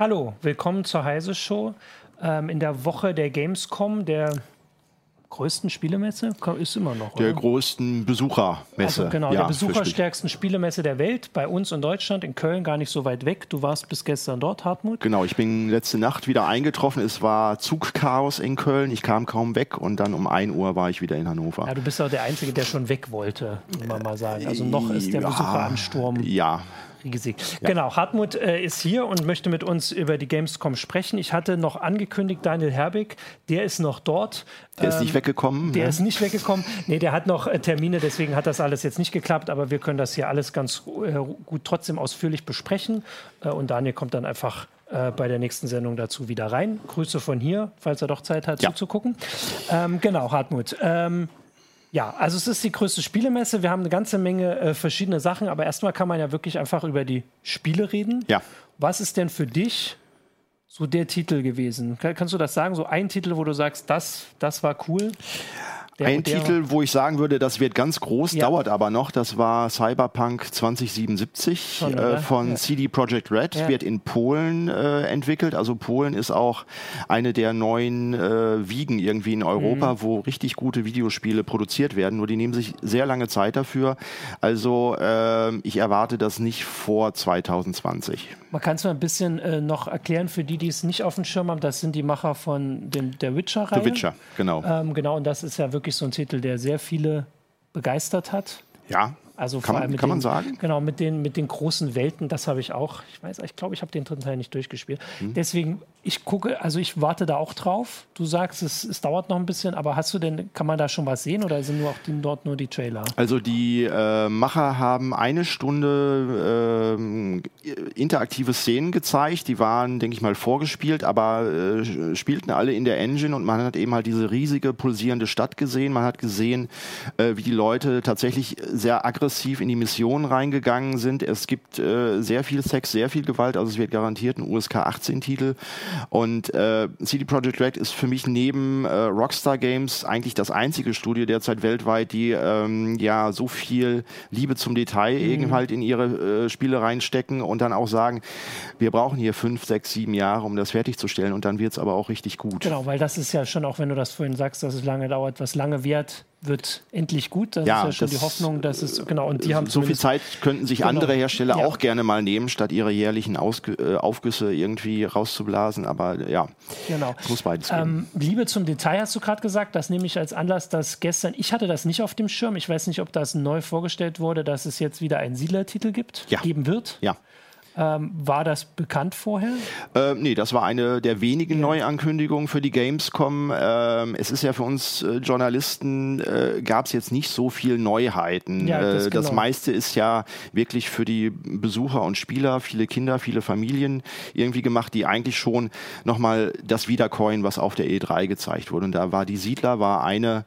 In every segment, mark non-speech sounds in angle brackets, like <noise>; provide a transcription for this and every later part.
Hallo, willkommen zur Heise Show. Ähm, in der Woche der Gamescom, der größten Spielemesse, ist immer noch. Der oder? größten Besuchermesse. Also genau, ja, der besucherstärksten Spielemesse der Welt, bei uns in Deutschland, in Köln, gar nicht so weit weg. Du warst bis gestern dort, Hartmut. Genau, ich bin letzte Nacht wieder eingetroffen. Es war Zugchaos in Köln. Ich kam kaum weg und dann um 1 Uhr war ich wieder in Hannover. Ja, du bist auch der Einzige, der schon weg wollte, muss man mal sagen. Also noch ist der Besucheransturm. Ja, Riesig. Ja. Genau, Hartmut äh, ist hier und möchte mit uns über die Gamescom sprechen. Ich hatte noch angekündigt, Daniel Herbig, der ist noch dort. Der ähm, ist nicht ähm, weggekommen? Der ne? ist nicht weggekommen. Nee, der hat noch äh, Termine, deswegen hat das alles jetzt nicht geklappt, aber wir können das hier alles ganz äh, gut trotzdem ausführlich besprechen. Äh, und Daniel kommt dann einfach äh, bei der nächsten Sendung dazu wieder rein. Grüße von hier, falls er doch Zeit hat, ja. zuzugucken. Ähm, genau, Hartmut. Ähm, ja, also es ist die größte Spielemesse. Wir haben eine ganze Menge äh, verschiedene Sachen, aber erstmal kann man ja wirklich einfach über die Spiele reden. Ja. Was ist denn für dich so der Titel gewesen? Kannst du das sagen? So ein Titel, wo du sagst, das, das war cool? Der, ein der, Titel, wo ich sagen würde, das wird ganz groß, ja. dauert aber noch. Das war Cyberpunk 2077 Schon, äh, von ja. CD Projekt Red, ja. wird in Polen äh, entwickelt. Also Polen ist auch eine der neuen äh, Wiegen irgendwie in Europa, mhm. wo richtig gute Videospiele produziert werden. Nur die nehmen sich sehr lange Zeit dafür. Also ähm, ich erwarte das nicht vor 2020. Man kann es mal ein bisschen äh, noch erklären für die, die es nicht auf dem Schirm haben. Das sind die Macher von dem, der Witcher-Reihe. The Witcher, genau. Ähm, genau, und das ist ja wirklich so ein Titel, der sehr viele begeistert hat. Ja, also kann, man, kann den, man sagen? Genau, mit den, mit den großen Welten, das habe ich auch. Ich weiß, ich glaube, ich habe den dritten Teil nicht durchgespielt. Hm. Deswegen, ich gucke, also ich warte da auch drauf. Du sagst, es, es dauert noch ein bisschen, aber hast du denn, kann man da schon was sehen oder sind nur auch die, dort nur die Trailer? Also die äh, Macher haben eine Stunde äh, interaktive Szenen gezeigt. Die waren, denke ich mal, vorgespielt, aber äh, spielten alle in der Engine und man hat eben halt diese riesige pulsierende Stadt gesehen. Man hat gesehen, äh, wie die Leute tatsächlich sehr aggressiv in die Mission reingegangen sind. Es gibt äh, sehr viel Sex, sehr viel Gewalt, also es wird garantiert ein USK 18 Titel. Und äh, CD Projekt Red ist für mich neben äh, Rockstar Games eigentlich das einzige Studio derzeit weltweit, die ähm, ja so viel Liebe zum Detail mhm. eben halt in ihre äh, Spiele reinstecken und dann auch sagen, wir brauchen hier fünf, sechs, sieben Jahre, um das fertigzustellen und dann wird es aber auch richtig gut. Genau, weil das ist ja schon, auch wenn du das vorhin sagst, dass es lange dauert, was lange währt, wird endlich gut. Das ja, ist ja schon die Hoffnung, dass es genau und die haben so viel Zeit könnten sich genau. andere Hersteller ja. auch gerne mal nehmen, statt ihre jährlichen Ausg äh, Aufgüsse irgendwie rauszublasen. Aber ja, genau. es muss beides ähm, Liebe zum Detail hast du gerade gesagt. Das nehme ich als Anlass, dass gestern ich hatte das nicht auf dem Schirm. Ich weiß nicht, ob das neu vorgestellt wurde, dass es jetzt wieder einen Siedler-Titel gibt, ja. geben wird. Ja. Ähm, war das bekannt vorher? Äh, nee, das war eine der wenigen ja. Neuankündigungen für die Gamescom. Ähm, es ist ja für uns äh, Journalisten, äh, gab es jetzt nicht so viel Neuheiten. Ja, das, äh, das genau. meiste ist ja wirklich für die Besucher und Spieler, viele Kinder, viele Familien irgendwie gemacht, die eigentlich schon nochmal das wiedercoin, was auf der E3 gezeigt wurde. Und da war die Siedler, war eine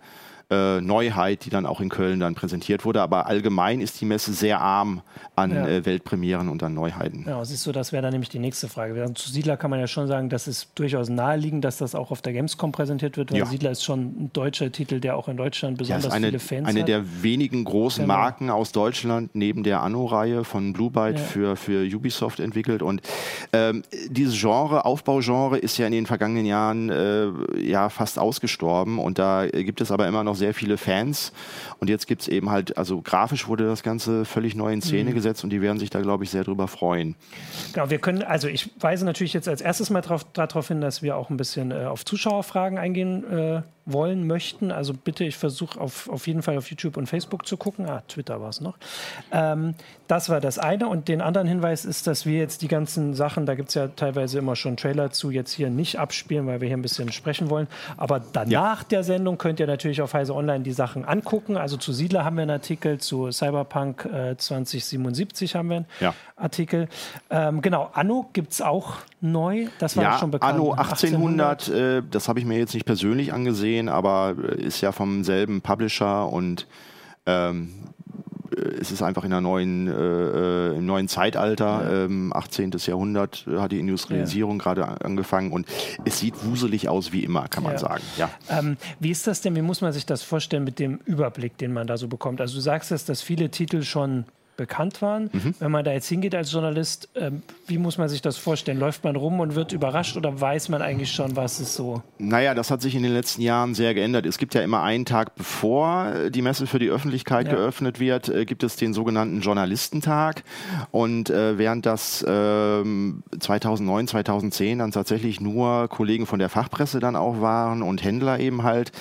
äh, Neuheit, die dann auch in Köln dann präsentiert wurde. Aber allgemein ist die Messe sehr arm an ja. äh, Weltpremieren und an Neuheiten. Ja, siehst du, das wäre dann nämlich die nächste Frage. Also zu Siedler kann man ja schon sagen, das ist durchaus naheliegend, dass das auch auf der Gamescom präsentiert wird, weil ja. Siedler ist schon ein deutscher Titel, der auch in Deutschland besonders ja, eine, viele Fans eine hat. Eine der wenigen großen genau. Marken aus Deutschland, neben der Anno-Reihe von Blue Byte für, für Ubisoft entwickelt. Und ähm, dieses Genre, Aufbaugenre, ist ja in den vergangenen Jahren äh, ja fast ausgestorben. Und da gibt es aber immer noch sehr viele Fans. Und jetzt gibt es eben halt, also grafisch wurde das Ganze völlig neu in Szene mhm. gesetzt und die werden sich da, glaube ich, sehr drüber freuen. Genau, wir können, also ich weise natürlich jetzt als erstes mal darauf hin, dass wir auch ein bisschen äh, auf Zuschauerfragen eingehen äh, wollen möchten, also bitte, ich versuche auf, auf jeden Fall auf YouTube und Facebook zu gucken. Ah, Twitter war es noch. Ähm, das war das eine. Und den anderen Hinweis ist, dass wir jetzt die ganzen Sachen, da gibt es ja teilweise immer schon Trailer zu, jetzt hier nicht abspielen, weil wir hier ein bisschen sprechen wollen. Aber danach ja. der Sendung könnt ihr natürlich auf Heise Online die Sachen angucken. Also zu Siedler haben wir einen Artikel, zu Cyberpunk äh, 2077 haben wir einen ja. Artikel. Ähm, genau, Anno gibt es auch neu. Das war ja, schon bekannt. Anno 1800, 1800 äh, das habe ich mir jetzt nicht persönlich angesehen gesehen, aber äh, ist ja vom selben Publisher und ähm, äh, es ist einfach in der neuen, äh, äh im neuen Zeitalter, ja. ähm, 18. Jahrhundert hat die Industrialisierung ja. gerade angefangen und es sieht wuselig aus wie immer, kann man ja. sagen. Ja. Ähm, wie ist das denn, wie muss man sich das vorstellen mit dem Überblick, den man da so bekommt? Also du sagst es, dass viele Titel schon bekannt waren. Mhm. Wenn man da jetzt hingeht als Journalist, äh, wie muss man sich das vorstellen? Läuft man rum und wird überrascht oder weiß man eigentlich schon, was es so? Naja, das hat sich in den letzten Jahren sehr geändert. Es gibt ja immer einen Tag, bevor die Messe für die Öffentlichkeit ja. geöffnet wird, äh, gibt es den sogenannten Journalistentag. Und äh, während das 2009, ähm, 2010 dann tatsächlich nur Kollegen von der Fachpresse dann auch waren und Händler eben halt,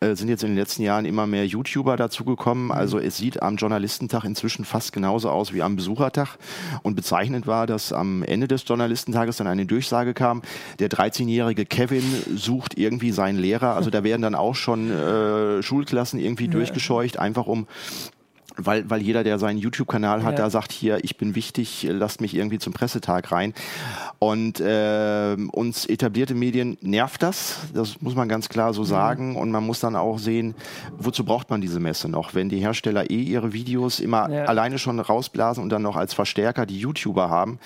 äh, sind jetzt in den letzten Jahren immer mehr YouTuber dazugekommen. Mhm. Also es sieht am Journalistentag inzwischen fast genauso aus wie am Besuchertag. Und bezeichnend war, dass am Ende des Journalistentages dann eine Durchsage kam, der 13-jährige Kevin sucht irgendwie seinen Lehrer. Also da werden dann auch schon äh, Schulklassen irgendwie ja. durchgescheucht, einfach um weil, weil jeder, der seinen YouTube-Kanal hat, ja. da sagt hier, ich bin wichtig, lasst mich irgendwie zum Pressetag rein. Und äh, uns etablierte Medien nervt das, das muss man ganz klar so mhm. sagen. Und man muss dann auch sehen, wozu braucht man diese Messe noch? Wenn die Hersteller eh ihre Videos immer ja. alleine schon rausblasen und dann noch als Verstärker die YouTuber haben,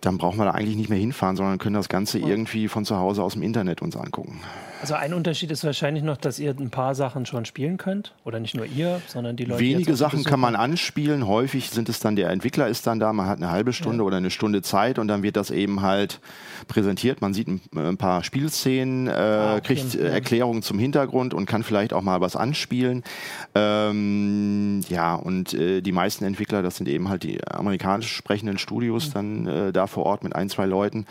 dann brauchen wir da eigentlich nicht mehr hinfahren, sondern können das Ganze irgendwie von zu Hause aus dem Internet uns angucken. Also ein Unterschied ist wahrscheinlich noch, dass ihr ein paar Sachen schon spielen könnt. Oder nicht nur ihr, sondern die Leute. Wenige Sachen kann man anspielen. Häufig sind es dann, der Entwickler ist dann da, man hat eine halbe Stunde ja. oder eine Stunde Zeit und dann wird das eben halt präsentiert. Man sieht ein, ein paar Spielszenen, äh, ah, kriegt äh, Erklärungen zum Hintergrund und kann vielleicht auch mal was anspielen. Ähm, ja, und äh, die meisten Entwickler, das sind eben halt die amerikanisch sprechenden Studios, mhm. dann äh, da vor Ort mit ein, zwei Leuten.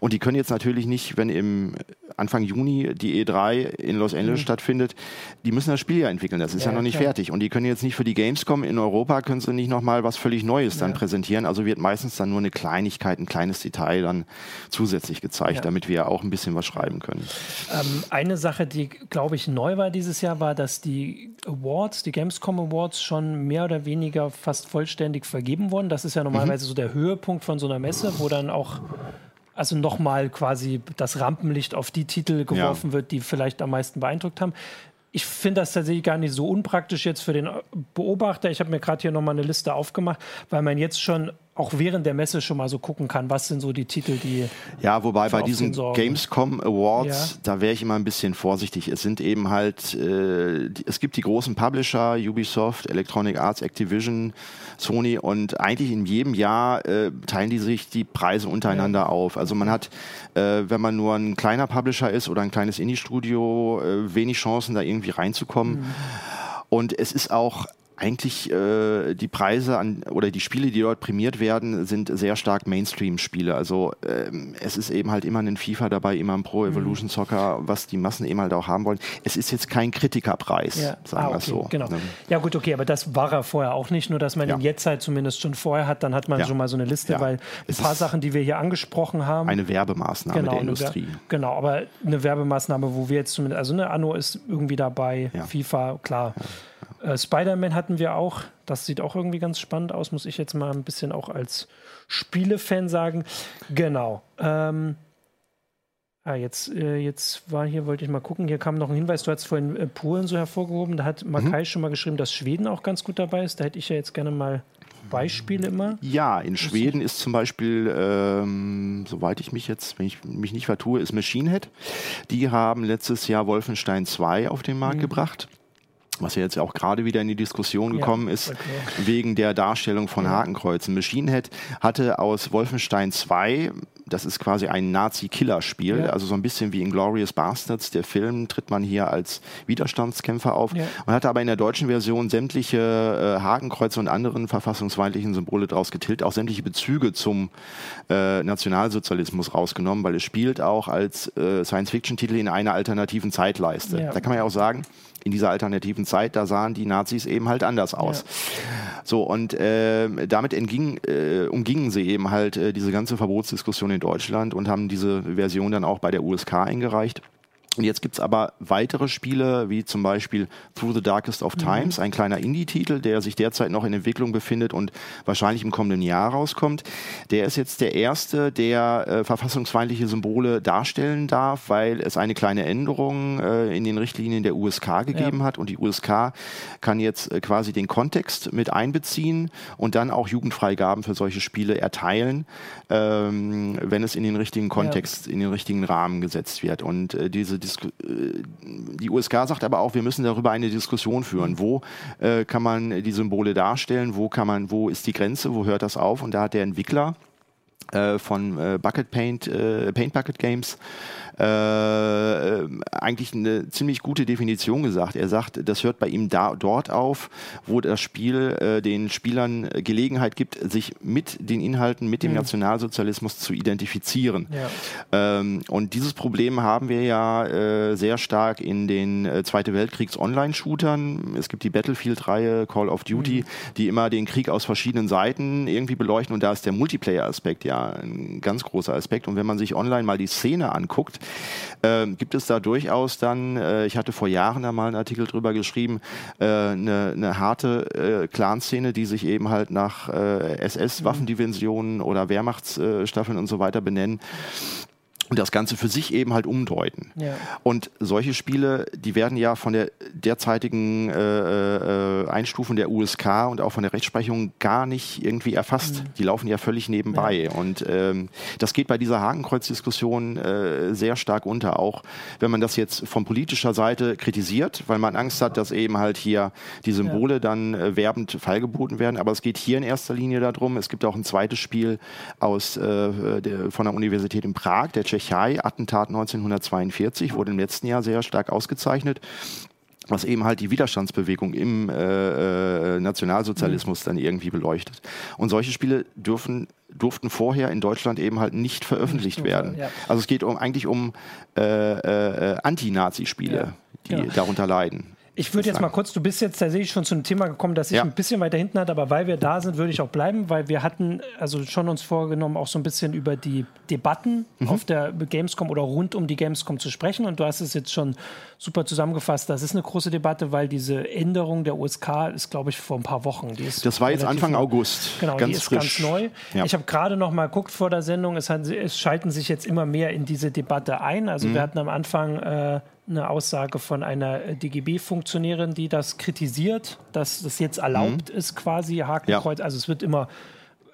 Und die können jetzt natürlich nicht, wenn im Anfang Juni die E3 in Los Angeles mhm. stattfindet, die müssen das Spiel ja entwickeln. Das ist ja, ja noch nicht klar. fertig. Und die können jetzt nicht für die Gamescom in Europa, können sie nicht nochmal was völlig Neues ja. dann präsentieren. Also wird meistens dann nur eine Kleinigkeit, ein kleines Detail dann zusätzlich gezeigt, ja. damit wir auch ein bisschen was schreiben können. Ähm, eine Sache, die, glaube ich, neu war dieses Jahr, war, dass die Awards, die Gamescom Awards schon mehr oder weniger fast vollständig vergeben wurden. Das ist ja normalerweise mhm. so der Höhepunkt von so einer Messe, wo dann auch also nochmal quasi das Rampenlicht auf die Titel geworfen ja. wird, die vielleicht am meisten beeindruckt haben. Ich finde das tatsächlich gar nicht so unpraktisch jetzt für den Beobachter. Ich habe mir gerade hier nochmal eine Liste aufgemacht, weil man jetzt schon auch während der Messe schon mal so gucken kann, was sind so die Titel, die. Ja, wobei bei diesen Gamescom Awards, ja. da wäre ich immer ein bisschen vorsichtig. Es sind eben halt, äh, die, es gibt die großen Publisher, Ubisoft, Electronic Arts, Activision, Sony und eigentlich in jedem Jahr äh, teilen die sich die Preise untereinander ja. auf. Also man hat, äh, wenn man nur ein kleiner Publisher ist oder ein kleines Indie-Studio, äh, wenig Chancen, da irgendwie reinzukommen. Mhm. Und es ist auch eigentlich äh, die Preise an oder die Spiele, die dort prämiert werden, sind sehr stark Mainstream-Spiele. Also ähm, es ist eben halt immer ein FIFA dabei, immer ein Pro mhm. Evolution Soccer, was die Massen eben halt auch haben wollen. Es ist jetzt kein Kritikerpreis, ja. sagen ah, wir okay, so. Genau. Ne? Ja gut, okay, aber das war er vorher auch nicht. Nur dass man ja. ihn jetzt halt zumindest schon vorher hat, dann hat man ja. schon mal so eine Liste, weil ein es paar Sachen, die wir hier angesprochen haben. Eine Werbemaßnahme genau, der Industrie. genau, aber eine Werbemaßnahme, wo wir jetzt zumindest, also eine Anno ist irgendwie dabei, FIFA, klar. Äh, Spider-Man hatten wir auch. Das sieht auch irgendwie ganz spannend aus, muss ich jetzt mal ein bisschen auch als Spielefan sagen. Genau. Ähm, ah, jetzt, äh, jetzt war hier, wollte ich mal gucken. Hier kam noch ein Hinweis. Du hast vorhin äh, Polen so hervorgehoben. Da hat Makai mhm. schon mal geschrieben, dass Schweden auch ganz gut dabei ist. Da hätte ich ja jetzt gerne mal Beispiele immer? Ja, in Schweden ist zum Beispiel, ähm, soweit ich mich jetzt, wenn ich mich nicht vertue, ist Machine Head. Die haben letztes Jahr Wolfenstein 2 auf den Markt mhm. gebracht was ja jetzt auch gerade wieder in die Diskussion gekommen ja, ist, okay. wegen der Darstellung von ja. Hakenkreuzen. Machine Head hatte aus Wolfenstein 2 das ist quasi ein Nazi-Killer-Spiel, ja. also so ein bisschen wie in Glorious Bastards, der Film, tritt man hier als Widerstandskämpfer auf ja. und hatte aber in der deutschen Version sämtliche äh, Hakenkreuze und anderen verfassungsfeindlichen Symbole draus getilgt, auch sämtliche Bezüge zum äh, Nationalsozialismus rausgenommen, weil es spielt auch als äh, Science-Fiction-Titel in einer alternativen Zeitleiste. Ja. Da kann man ja auch sagen, in dieser alternativen Zeit, da sahen die Nazis eben halt anders aus. Ja. So, und äh, damit entging, äh, umgingen sie eben halt äh, diese ganze Verbotsdiskussion in Deutschland und haben diese Version dann auch bei der USK eingereicht. Und jetzt gibt's aber weitere Spiele, wie zum Beispiel Through the Darkest of mhm. Times, mhm. ein kleiner Indie-Titel, der sich derzeit noch in Entwicklung befindet und wahrscheinlich im kommenden Jahr rauskommt. Der ist jetzt der erste, der äh, verfassungsfeindliche Symbole darstellen darf, weil es eine kleine Änderung äh, in den Richtlinien der USK gegeben ja. hat. Und die USK kann jetzt äh, quasi den Kontext mit einbeziehen und dann auch Jugendfreigaben für solche Spiele erteilen, ähm, wenn es in den richtigen Kontext, ja. in den richtigen Rahmen gesetzt wird. Und äh, diese Disku äh, die USK sagt aber auch, wir müssen darüber eine Diskussion führen. Wo äh, kann man die Symbole darstellen? Wo kann man, wo ist die Grenze? Wo hört das auf? Und da hat der Entwickler äh, von äh, Bucket Paint, Paint Bucket Games äh, eigentlich eine ziemlich gute Definition gesagt. Er sagt, das hört bei ihm da, dort auf, wo das Spiel äh, den Spielern Gelegenheit gibt, sich mit den Inhalten, mit dem mhm. Nationalsozialismus zu identifizieren. Ja. Ähm, und dieses Problem haben wir ja äh, sehr stark in den äh, Zweite Weltkriegs-Online-Shootern. Es gibt die Battlefield-Reihe, Call of Duty, mhm. die immer den Krieg aus verschiedenen Seiten irgendwie beleuchten. Und da ist der Multiplayer-Aspekt ja ein ganz großer Aspekt. Und wenn man sich online mal die Szene anguckt, äh, gibt es da durchaus dann, äh, ich hatte vor Jahren da mal einen Artikel drüber geschrieben, äh, eine, eine harte äh, Clanszene, die sich eben halt nach äh, SS-Waffendivisionen oder Wehrmachtsstaffeln und so weiter benennen und das Ganze für sich eben halt umdeuten. Ja. Und solche Spiele, die werden ja von der derzeitigen äh, äh, Einstufung der USK und auch von der Rechtsprechung gar nicht irgendwie erfasst. Mhm. Die laufen ja völlig nebenbei. Ja. Und ähm, das geht bei dieser Hakenkreuz-Diskussion äh, sehr stark unter, auch wenn man das jetzt von politischer Seite kritisiert, weil man Angst hat, dass eben halt hier die Symbole ja. dann äh, werbend feilgeboten werden. Aber es geht hier in erster Linie darum, es gibt auch ein zweites Spiel aus, äh, der, von der Universität in Prag, der Tschechischen Tschechei, Attentat 1942, wurde im letzten Jahr sehr stark ausgezeichnet was eben halt die Widerstandsbewegung im äh, äh, Nationalsozialismus dann irgendwie beleuchtet. Und solche Spiele dürfen, durften vorher in Deutschland eben halt nicht veröffentlicht werden. Ja. Also es geht um, eigentlich um äh, äh, Anti-Nazi-Spiele, ja. die ja. darunter leiden. Ich würde jetzt mal kurz, du bist jetzt tatsächlich schon zu einem Thema gekommen, das sich ja. ein bisschen weiter hinten hat, aber weil wir da sind, würde ich auch bleiben, weil wir hatten also schon uns vorgenommen, auch so ein bisschen über die Debatten mhm. auf der Gamescom oder rund um die Gamescom zu sprechen. Und du hast es jetzt schon super zusammengefasst. Das ist eine große Debatte, weil diese Änderung der USK ist, glaube ich, vor ein paar Wochen. das war jetzt Anfang August. Genau, ganz die ist frisch. ganz neu. Ja. Ich habe gerade noch mal geguckt vor der Sendung, es, hat, es, schalten sich jetzt immer mehr in diese Debatte ein. Also mhm. wir hatten am Anfang äh, eine Aussage von einer äh, DGB-Funktionärin, die das kritisiert, dass das jetzt erlaubt mhm. ist, quasi Hakenkreuz. Ja. Also es wird immer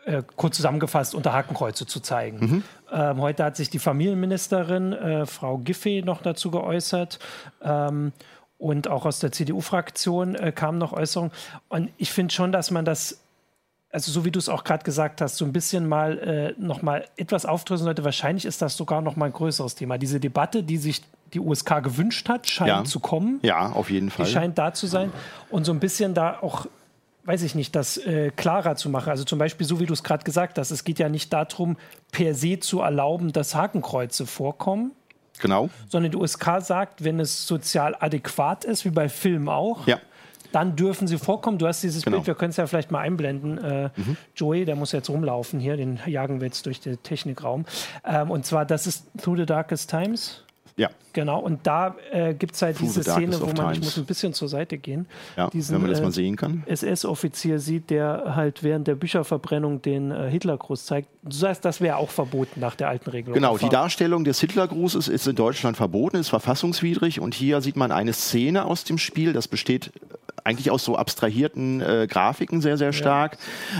äh, kurz zusammengefasst unter Hakenkreuze zu zeigen. Mhm. Ähm, heute hat sich die Familienministerin, äh, Frau Giffey, noch dazu geäußert. Ähm, und auch aus der CDU-Fraktion äh, kamen noch Äußerungen. Und ich finde schon, dass man das also so wie du es auch gerade gesagt hast, so ein bisschen mal äh, noch mal etwas aufdröseln sollte. Wahrscheinlich ist das sogar noch mal ein größeres Thema. Diese Debatte, die sich die USK gewünscht hat, scheint ja. zu kommen. Ja, auf jeden Fall. Die scheint da zu sein. Und so ein bisschen da auch, weiß ich nicht, das äh, klarer zu machen. Also zum Beispiel, so wie du es gerade gesagt hast, es geht ja nicht darum, per se zu erlauben, dass Hakenkreuze vorkommen. Genau. Sondern die USK sagt, wenn es sozial adäquat ist, wie bei Filmen auch, ja dann dürfen sie vorkommen. Du hast dieses genau. Bild, wir können es ja vielleicht mal einblenden. Äh, mhm. Joey, der muss jetzt rumlaufen hier, den jagen wir jetzt durch den Technikraum. Ähm, und zwar, das ist Through the Darkest Times. Ja. Genau, und da äh, gibt es halt Through diese Szene, wo man, Times. ich muss ein bisschen zur Seite gehen, ja, diesen, wenn man das mal sehen kann. Äh, SS-Offizier sieht, der halt während der Bücherverbrennung den äh, Hitlergruß zeigt. Du sagst, das wäre auch verboten nach der alten Regelung. Genau, die Darstellung des Hitlergrußes ist in Deutschland verboten, ist verfassungswidrig und hier sieht man eine Szene aus dem Spiel, das besteht eigentlich aus so abstrahierten äh, Grafiken sehr, sehr stark.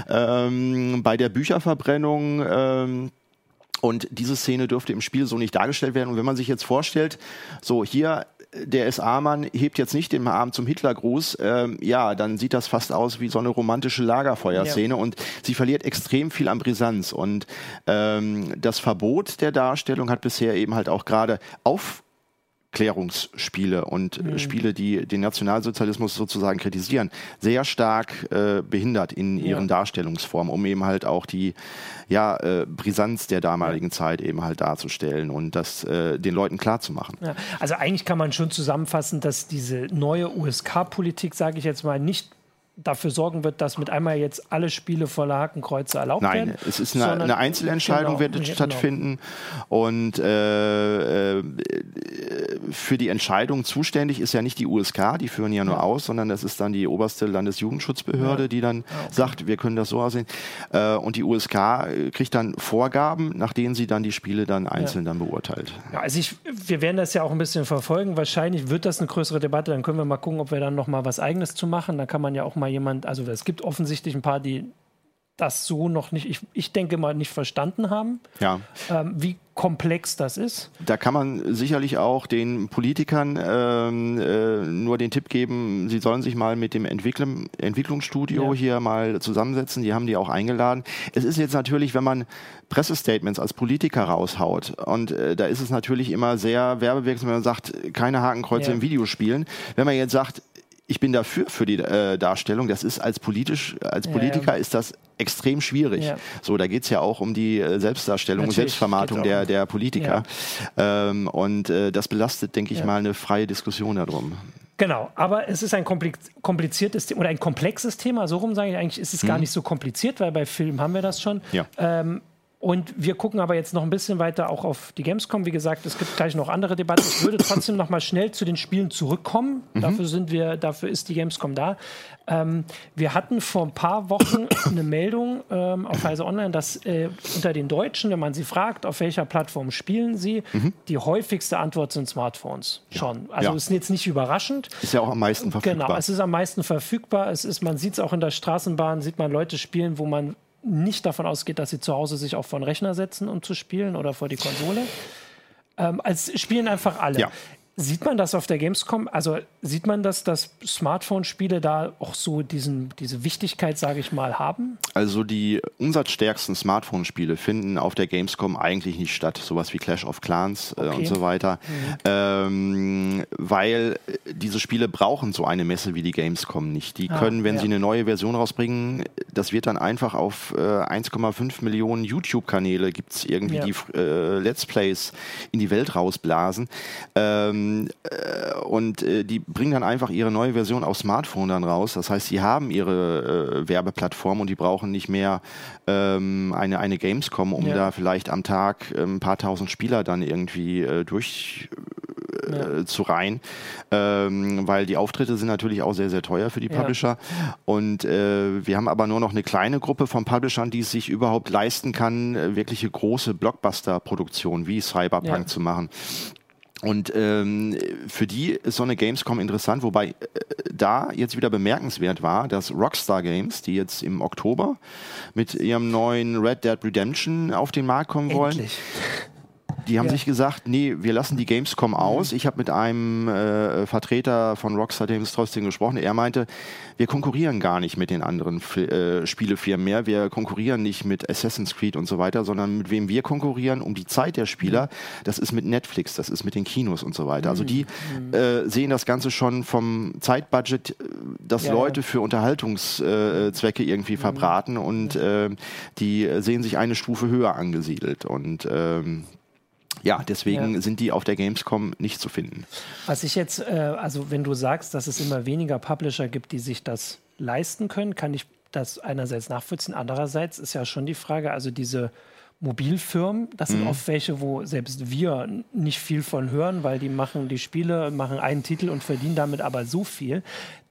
Ja. Ähm, bei der Bücherverbrennung ähm, und diese Szene dürfte im Spiel so nicht dargestellt werden. Und wenn man sich jetzt vorstellt, so hier der SA-Mann hebt jetzt nicht den Arm zum Hitlergruß, ähm, ja, dann sieht das fast aus wie so eine romantische Lagerfeuerszene ja. und sie verliert extrem viel an Brisanz. Und ähm, das Verbot der Darstellung hat bisher eben halt auch gerade auf Aufklärungsspiele und äh, mhm. Spiele, die den Nationalsozialismus sozusagen kritisieren, sehr stark äh, behindert in ihren ja. Darstellungsformen, um eben halt auch die ja, äh, Brisanz der damaligen. Zeit eben halt darzustellen und das äh, den Leuten klarzumachen. Ja. Also eigentlich kann man schon zusammenfassen, dass diese neue USK-Politik, sage ich jetzt mal, nicht dafür sorgen wird, dass mit einmal jetzt alle Spiele voller Hakenkreuze erlaubt Nein, werden. Nein, es ist eine, eine Einzelentscheidung, genau, wird genau. stattfinden. Und äh, äh, für die Entscheidung zuständig ist ja nicht die USK, die führen ja nur ja. aus, sondern das ist dann die oberste Landesjugendschutzbehörde, ja. die dann ah, okay. sagt, wir können das so aussehen. Äh, und die USK kriegt dann Vorgaben, nach denen sie dann die Spiele dann einzeln ja. dann beurteilt. Ja, also ich, wir werden das ja auch ein bisschen verfolgen. Wahrscheinlich wird das eine größere Debatte. Dann können wir mal gucken, ob wir dann noch mal was Eigenes zu machen. Da kann man ja auch mal mal jemand, also es gibt offensichtlich ein paar, die das so noch nicht, ich, ich denke mal, nicht verstanden haben, Ja. ähm, wie komplex das ist. Da kann man sicherlich auch den Politikern ähm, äh, nur den Tipp geben, sie sollen sich mal mit dem Entwickler, Entwicklungsstudio Ja. hier mal zusammensetzen. Die haben die auch eingeladen. Es ist jetzt natürlich, wenn man Pressestatements als Politiker raushaut und äh, da ist es natürlich immer sehr werbewirksam, wenn man sagt, keine Hakenkreuze Ja. im Videospielen. Wenn man jetzt sagt, ich bin dafür für die äh, Darstellung. Das ist als politisch, als Ja, Politiker ja. ist das extrem schwierig. Ja. So, da geht's ja auch um die äh, Selbstdarstellung und Natürlich, Selbstvermarktung der, der Politiker. Ähm, und äh, das belastet, denke ich Ja. mal, eine freie Diskussion darum. Genau, aber es ist ein kompli- kompliziertes oder ein komplexes Thema. So rum sage ich eigentlich, ist es gar nicht so kompliziert, weil bei Filmen haben wir das schon. Ja. Ähm, und wir gucken aber jetzt noch ein bisschen weiter auch auf die Gamescom. Wie gesagt, es gibt gleich noch andere Debatten. Ich würde trotzdem noch mal schnell zu den Spielen zurückkommen. Dafür sind wir, dafür ist die Gamescom da. Ähm, wir hatten vor ein paar Wochen <coughs> eine Meldung ähm, auf Heise Online, dass äh, unter den Deutschen, wenn man sie fragt, auf welcher Plattform spielen sie, die häufigste Antwort sind Smartphones. Schon. Also Ja. ist jetzt nicht überraschend. Ist ja auch am meisten verfügbar. Genau, es ist am meisten verfügbar. Es ist, man sieht es auch in der Straßenbahn, sieht man Leute spielen, wo man nicht davon ausgeht, dass sie zu Hause sich auch vor den Rechner setzen, um zu spielen oder vor die Konsole. Ähm, als spielen einfach alle. Ja. Sieht man das auf der Gamescom? Also sieht man, dass, dass Smartphone-Spiele da auch so diesen, diese Wichtigkeit, sage ich mal, haben? Also die umsatzstärksten Smartphone-Spiele finden auf der Gamescom eigentlich nicht statt, sowas wie Clash of Clans äh, Okay. und so weiter, ähm, weil äh, diese Spiele brauchen so eine Messe wie die Gamescom nicht. Die Ah, können, wenn ja. sie eine neue Version rausbringen, das wird dann einfach auf äh, 1,5 Millionen YouTube-Kanäle gibt's irgendwie Ja. die äh, Let's Plays in die Welt rausblasen. Ähm, äh, und äh, die bringen dann einfach ihre neue Version auf Smartphone dann raus. Das heißt, sie haben ihre äh, Werbeplattform und die brauchen nicht mehr ähm, eine, eine Gamescom, um Ja. da vielleicht am Tag äh, ein paar tausend Spieler dann irgendwie äh, durch Ja. äh, zu rein, ähm, weil die Auftritte sind natürlich auch sehr, sehr teuer für die Ja. Publisher. Und äh, wir haben aber nur noch eine kleine Gruppe von Publishern, die es sich überhaupt leisten kann, äh, wirkliche große Blockbuster-Produktionen wie Cyberpunk Ja. zu machen. Und ähm, für die ist so eine Gamescom interessant, wobei äh, da jetzt wieder bemerkenswert war, dass Rockstar Games, die jetzt im Oktober mit ihrem neuen Red Dead Redemption auf den Markt kommen wollen, Endlich. Die haben Ja. Mhm. sich gesagt, nee, wir lassen die Gamescom aus. Ich habe mit einem äh, Vertreter von Rockstar Games trotzdem gesprochen. Er meinte, wir konkurrieren gar nicht mit den anderen Fi- äh, Spielefirmen mehr. Wir konkurrieren nicht mit Assassin's Creed und so weiter, sondern mit wem wir konkurrieren um die Zeit der Spieler. Mhm. Das ist mit Netflix, das ist mit den Kinos und so weiter. Also die äh, sehen das Ganze schon vom Zeitbudget, äh, dass Ja, ja. Leute für Unterhaltungszwecke äh, irgendwie verbraten und äh, die sehen sich eine Stufe höher angesiedelt. Und ähm, ja, deswegen Ja. sind die auf der Gamescom nicht zu finden. Was ich jetzt, äh, also wenn du sagst, dass es immer weniger Publisher gibt, die sich das leisten können, kann ich das einerseits nachvollziehen. Andererseits ist ja schon die Frage, also diese Mobilfirmen, das sind oft welche, wo selbst wir nicht viel von hören, weil die machen die Spiele, machen einen Titel und verdienen damit aber so viel,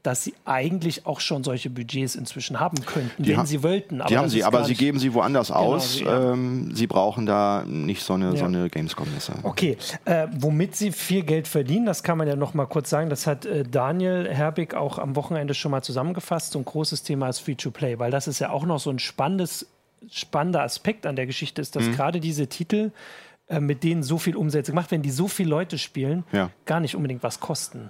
dass sie eigentlich auch schon solche Budgets inzwischen haben könnten, Die wenn ha- sie wollten. die haben sie, aber sie geben sie woanders aus. sie- ähm, sie brauchen da nicht so eine, so Ja. eine Gamescom-Messe. Okay, äh, womit sie viel Geld verdienen, das kann man ja noch mal kurz sagen. Das hat äh, Daniel Herbig auch am Wochenende schon mal zusammengefasst. So ein großes Thema ist Free-to-Play, weil das ist ja auch noch so ein spannendes, spannender Aspekt an der Geschichte ist, dass gerade diese Titel, äh, mit denen so viel Umsätze gemacht werden, die so viele Leute spielen, Ja. gar nicht unbedingt was kosten.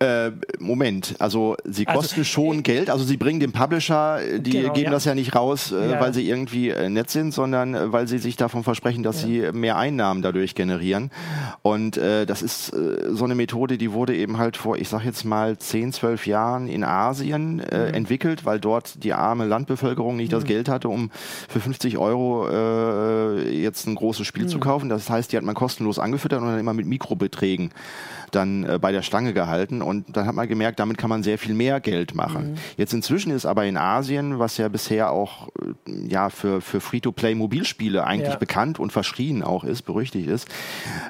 Äh, Moment, also sie Also, kosten schon Geld, also sie bringen dem Publisher, äh, die Genau, geben ja. das ja nicht raus, äh, Ja. weil sie irgendwie äh, nett sind, sondern äh, weil sie sich davon versprechen, dass sie mehr Einnahmen dadurch generieren. Und äh, das ist äh, so eine Methode, die wurde eben halt vor, ich sag jetzt mal, 10, 12 Jahren in Asien äh, Mhm. entwickelt, weil dort die arme Landbevölkerung nicht das Geld hatte, um für 50 Euro äh, jetzt ein großes Spiel Mhm. zu kaufen. Das heißt, die hat man kostenlos angefüttert und dann immer mit Mikrobeträgen dann äh, bei der Stange gehalten und dann hat man gemerkt, damit kann man sehr viel mehr Geld machen. Jetzt inzwischen ist aber in Asien, was ja bisher auch äh, ja für, für Free-to-Play Mobilspiele eigentlich Ja. bekannt und verschrien auch ist, berüchtigt ist,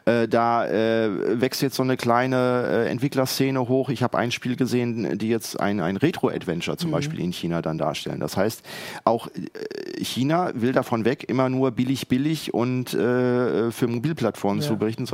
äh, da äh, wächst jetzt so eine kleine äh, Entwicklerszene hoch. Ich habe ein Spiel gesehen, die jetzt ein, ein Retro-Adventure zum Beispiel in China dann darstellen. Das heißt, auch äh, China will davon weg, immer nur billig, billig und äh, für Mobilplattformen Ja. zu berichten,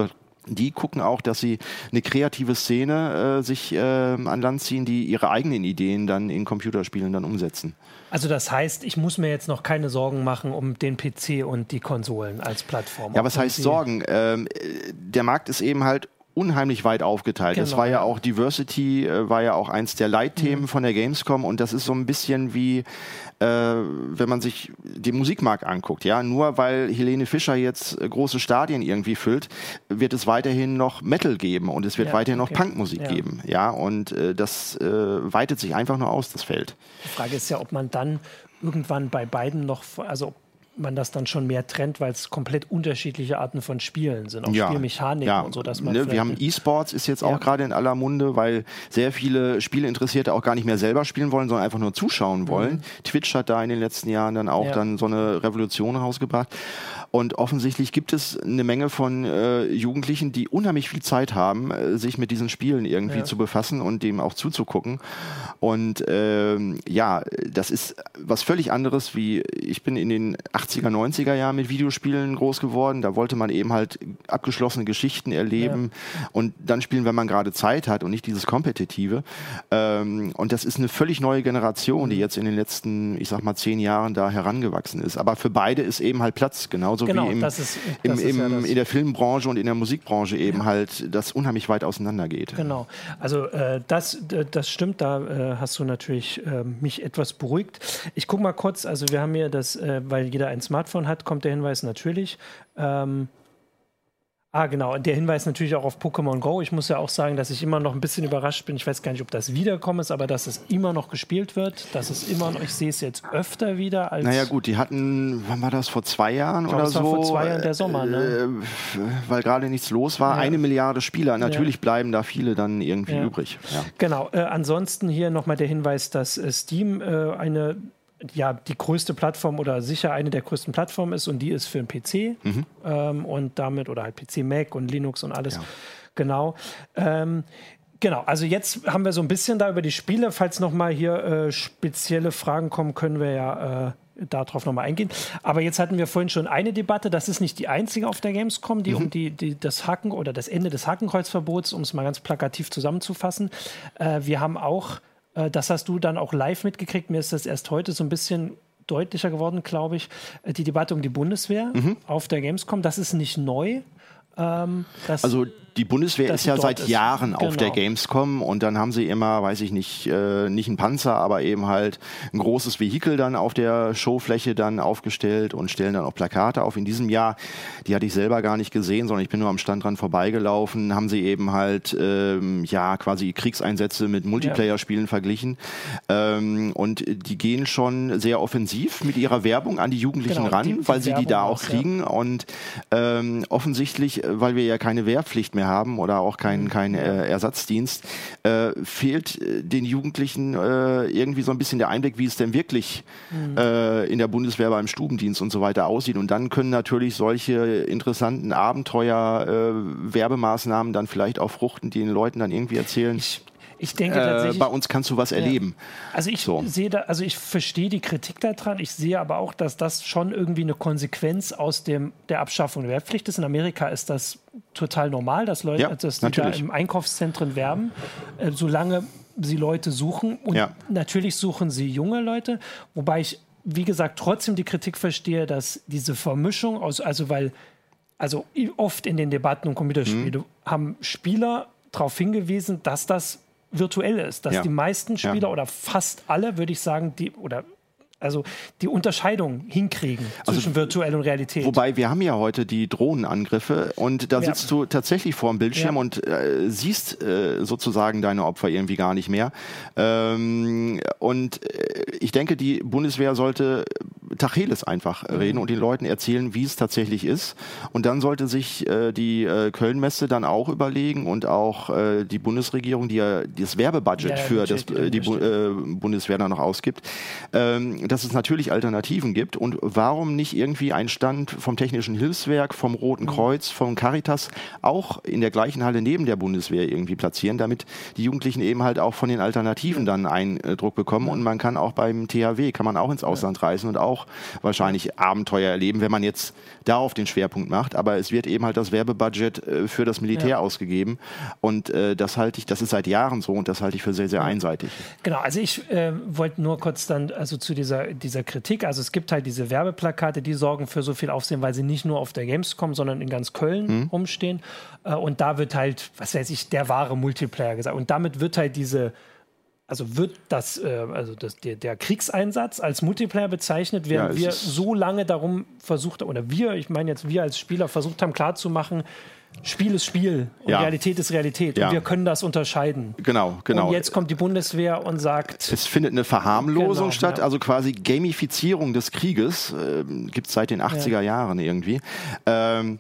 die gucken auch, dass sie eine kreative Szene äh, sich äh, an Land ziehen, die ihre eigenen Ideen dann in Computerspielen dann umsetzen. Also das heißt, ich muss mir jetzt noch keine Sorgen machen um den PC und die Konsolen als Plattform. Ja, was heißt Sorgen? Ähm, der Markt ist eben halt unheimlich weit aufgeteilt. Genau. Es war ja auch Diversity, äh, war ja auch eins der Leitthemen mhm. von der Gamescom und das ist so ein bisschen wie, äh, wenn man sich den Musikmarkt anguckt. Ja, nur weil Helene Fischer jetzt äh, große Stadien irgendwie füllt, wird es weiterhin noch Metal geben und es wird ja, weiterhin okay. noch Punkmusik ja. geben. Ja, und äh, das äh, weitet sich einfach nur aus, das Feld. Die Frage ist ja, ob man dann irgendwann bei beiden noch, also man das dann schon mehr trennt, weil es komplett unterschiedliche Arten von Spielen sind, auch ja, Spielmechaniken ja. und so. Dass man ne, wir haben E-Sports ist jetzt auch gerade in aller Munde, weil sehr viele Spieleinteressierte auch gar nicht mehr selber spielen wollen, sondern einfach nur zuschauen wollen. Mhm. Twitch hat da in den letzten Jahren dann auch dann so eine Revolution rausgebracht. Und offensichtlich gibt es eine Menge von äh, Jugendlichen, die unheimlich viel Zeit haben, äh, sich mit diesen Spielen irgendwie ja. zu befassen und dem auch zuzugucken. Und ähm, ja, das ist was völlig anderes, wie ich bin in den 80er, 90er Jahren mit Videospielen groß geworden. Da wollte man eben halt abgeschlossene Geschichten erleben ja. und dann spielen, wenn man gerade Zeit hat und nicht dieses Kompetitive. Ähm, und das ist eine völlig neue Generation, die mhm. jetzt in den letzten, ich sag mal, zehn Jahren da herangewachsen ist. Aber für beide ist eben halt Platz, genauso genauso genau, wie im, das ist, im, im, ja in der Filmbranche und in der Musikbranche eben ja. halt das unheimlich weit auseinander geht. Genau, also äh, das, das stimmt, da äh, hast du natürlich äh, mich etwas beruhigt. Ich gucke mal kurz, also wir haben hier das, äh, weil jeder ein Smartphone hat, kommt der Hinweis natürlich. Ähm, Ah, genau. Der Hinweis natürlich auch auf Pokémon Go. Ich muss ja auch sagen, dass ich immer noch ein bisschen überrascht bin. Ich weiß gar nicht, ob das wiederkommen ist, aber dass es immer noch gespielt wird. Dass es immer noch, ich sehe es jetzt öfter wieder als. Naja, gut, die hatten, wann war das, vor zwei Jahren glaub, oder so? vor zwei Jahren der Sommer, ne? Äh, weil gerade nichts los war. Ja. Eine Milliarde Spieler. Natürlich ja. bleiben da viele dann irgendwie ja. übrig. Genau. Äh, ansonsten hier nochmal der Hinweis, dass äh, Steam äh, eine ja die größte Plattform oder sicher eine der größten Plattformen ist und die ist für den PC mhm. ähm, und damit oder halt PC, Mac und Linux und alles. Ja. Genau. Ähm, Genau, also jetzt haben wir so ein bisschen da über die Spiele. Falls nochmal hier äh, spezielle Fragen kommen, können wir ja äh, darauf nochmal eingehen. Aber jetzt hatten wir vorhin schon eine Debatte, das ist nicht die einzige auf der Gamescom, die mhm. um die, die, das Haken oder das Ende des Hakenkreuzverbots, um es mal ganz plakativ zusammenzufassen. Äh, wir haben auch das hast du dann auch live mitgekriegt. Mir ist das erst heute so ein bisschen deutlicher geworden, glaube ich. Äh, die Debatte um die Bundeswehr mhm. auf der Gamescom, das ist nicht neu. Ähm, also die Bundeswehr ist ja seit Jahren ist. auf genau. der Gamescom und dann haben sie immer, weiß ich nicht, äh, nicht ein Panzer, aber eben halt ein großes Vehikel dann auf der Showfläche dann aufgestellt und stellen dann auch Plakate auf. In diesem Jahr, die hatte ich selber gar nicht gesehen, sondern ich bin nur am Stand dran vorbeigelaufen, haben sie eben halt ähm, ja quasi Kriegseinsätze mit Multiplayer-Spielen ja. verglichen ähm, und die gehen schon sehr offensiv mit ihrer Werbung an die Jugendlichen genau, ran, die, die weil sie Werbung die da auch kriegen ja. und ähm, offensichtlich, weil wir ja keine Wehrpflicht mehr mehr haben oder auch keinen kein, mhm. äh, Ersatzdienst, äh, fehlt äh, den Jugendlichen äh, irgendwie so ein bisschen der Einblick, wie es denn wirklich mhm. Äh, in der Bundeswehr beim Stubendienst und so weiter aussieht. Und dann können natürlich solche interessanten Abenteuer-Werbemaßnahmen dann vielleicht auch fruchten, die den Leuten dann irgendwie erzählen. Ich ich denke äh, tatsächlich. bei uns kannst du was erleben. Also ich so. sehe da, also ich verstehe die Kritik daran. Ich sehe aber auch, dass das schon irgendwie eine Konsequenz aus dem, der Abschaffung der Wehrpflicht ist. In Amerika ist das total normal, dass Leute, ja, dass die da im Einkaufszentren werben, äh, solange sie Leute suchen. Und ja. natürlich suchen sie junge Leute, wobei ich, wie gesagt, trotzdem die Kritik verstehe, dass diese Vermischung aus, also weil, also oft in den Debatten um Computerspiele mhm. haben Spieler darauf hingewiesen, dass das virtuell ist, dass ja. die meisten Spieler ja. oder fast alle, würde ich sagen, die oder also die Unterscheidung hinkriegen also zwischen virtuell und Realität. Wobei wir haben ja heute die Drohnenangriffe und da ja. sitzt du tatsächlich vor dem Bildschirm ja. und äh, siehst äh, sozusagen deine Opfer irgendwie gar nicht mehr. Ähm, und äh, ich denke, die Bundeswehr sollte Tacheles einfach mhm. reden und den Leuten erzählen, wie es tatsächlich ist. Und dann sollte sich äh, die äh, Kölnmesse dann auch überlegen und auch äh, die Bundesregierung, die ja das Werbebudget ja, für das, äh, die Bu äh, Bundeswehr dann noch ausgibt, ähm, dass es natürlich Alternativen gibt. Und warum nicht irgendwie ein Stand vom Technischen Hilfswerk, vom Roten mhm. Kreuz, vom Caritas auch in der gleichen Halle neben der Bundeswehr irgendwie platzieren, damit die Jugendlichen eben halt auch von den Alternativen dann Eindruck bekommen. Und man kann auch beim THW, kann man auch ins Ausland reisen und auch auch wahrscheinlich Abenteuer erleben, wenn man jetzt darauf den Schwerpunkt macht. Aber es wird eben halt das Werbebudget äh, für das Militär ja. ausgegeben. Und äh, das halte ich, das ist seit Jahren so und das halte ich für sehr, sehr einseitig. Genau, also ich äh, wollte nur kurz dann also zu dieser, dieser Kritik. Also es gibt halt diese Werbeplakate, die sorgen für so viel Aufsehen, weil sie nicht nur auf der Gamescom, sondern in ganz Köln mhm. rumstehen. Äh, und da wird halt, was weiß ich, der wahre Multiplayer gesagt. Und damit wird halt diese also wird das, äh, also das, der, der, Kriegseinsatz als Multiplayer bezeichnet, während ja, wir so lange darum versucht, oder wir, ich meine jetzt wir als Spieler versucht haben klarzumachen, Spiel ist Spiel und ja. Realität ist Realität. Ja. Und wir können das unterscheiden. Genau, genau. Und jetzt kommt die Bundeswehr und sagt. Es findet eine Verharmlosung genau, statt, ja. also quasi Gamifizierung des Krieges. Äh, Gibt es seit den 80er Jahren irgendwie. Ähm,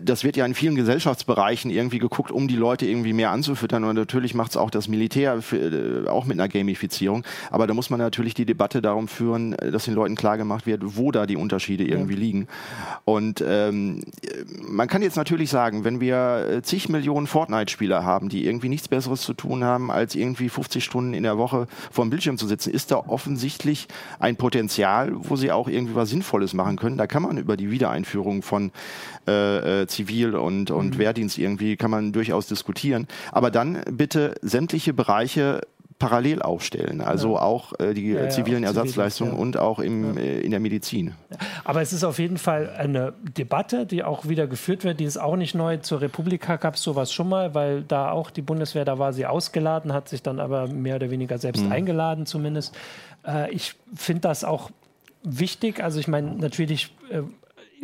das wird ja in vielen Gesellschaftsbereichen irgendwie geguckt, um die Leute irgendwie mehr anzufüttern. Und natürlich macht es auch das Militär für, äh, auch mit einer Gamifizierung. Aber da muss man natürlich die Debatte darum führen, dass den Leuten klargemacht wird, wo da die Unterschiede irgendwie liegen. Und ähm, man kann jetzt natürlich sagen, wenn wenn wir äh, zig Millionen Fortnite-Spieler haben, die irgendwie nichts Besseres zu tun haben, als irgendwie 50 Stunden in der Woche vor dem Bildschirm zu sitzen, ist da offensichtlich ein Potenzial, wo sie auch irgendwie was Sinnvolles machen können. Da kann man über die Wiedereinführung von äh, äh Zivil- und, und mhm. Wehrdienst irgendwie, kann man durchaus diskutieren. Aber dann bitte sämtliche Bereiche parallel aufstellen. Also ja. auch äh, die ja, zivilen ja, Ersatzleistungen und auch im, äh, in der Medizin. Aber es ist auf jeden Fall eine Debatte, die auch wieder geführt wird. Die ist auch nicht neu. Zur Republika gab es sowas schon mal, weil da auch die Bundeswehr, da war sie ausgeladen, hat sich dann aber mehr oder weniger selbst mhm. eingeladen zumindest. Äh, ich finde das auch wichtig. Also ich meine, natürlich äh,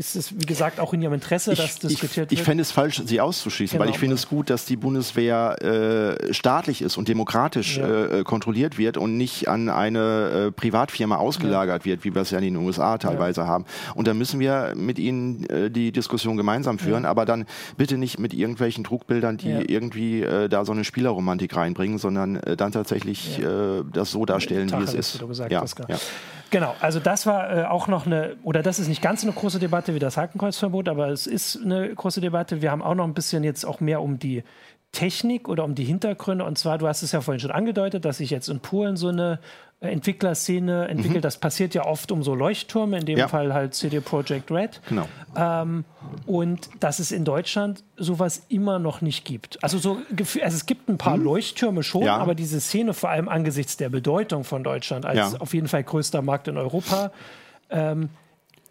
ist es, wie gesagt, auch in Ihrem Interesse, dass ich, diskutiert ich, wird? Ich fände es falsch, sie auszuschließen, genau. weil ich finde es gut, dass die Bundeswehr äh, staatlich ist und demokratisch ja. äh, kontrolliert wird und nicht an eine äh, Privatfirma ausgelagert ja. wird, wie wir es ja in den USA teilweise ja. haben. Und da müssen wir mit ihnen äh, die Diskussion gemeinsam führen, aber dann bitte nicht mit irgendwelchen Druckbildern, die irgendwie äh, da so eine Spielerromantik reinbringen, sondern äh, dann tatsächlich äh, das so darstellen, wie es ist. ja. Genau, also das war äh, auch noch eine, oder das ist nicht ganz eine große Debatte wie das Hakenkreuzverbot, aber es ist eine große Debatte. Wir haben auch noch ein bisschen jetzt auch mehr um die Technik oder um die Hintergründe. Und zwar, du hast es ja vorhin schon angedeutet, dass sich jetzt in Polen so eine Entwicklerszene entwickelt. Mhm. Das passiert ja oft um so Leuchttürme, in dem ja. Fall halt CD Projekt Red. Genau. Ähm, und dass es in Deutschland sowas immer noch nicht gibt. Also, so, also es gibt ein paar mhm. Leuchttürme schon, ja. aber diese Szene, vor allem angesichts der Bedeutung von Deutschland als ja. auf jeden Fall größter Markt in Europa, ähm,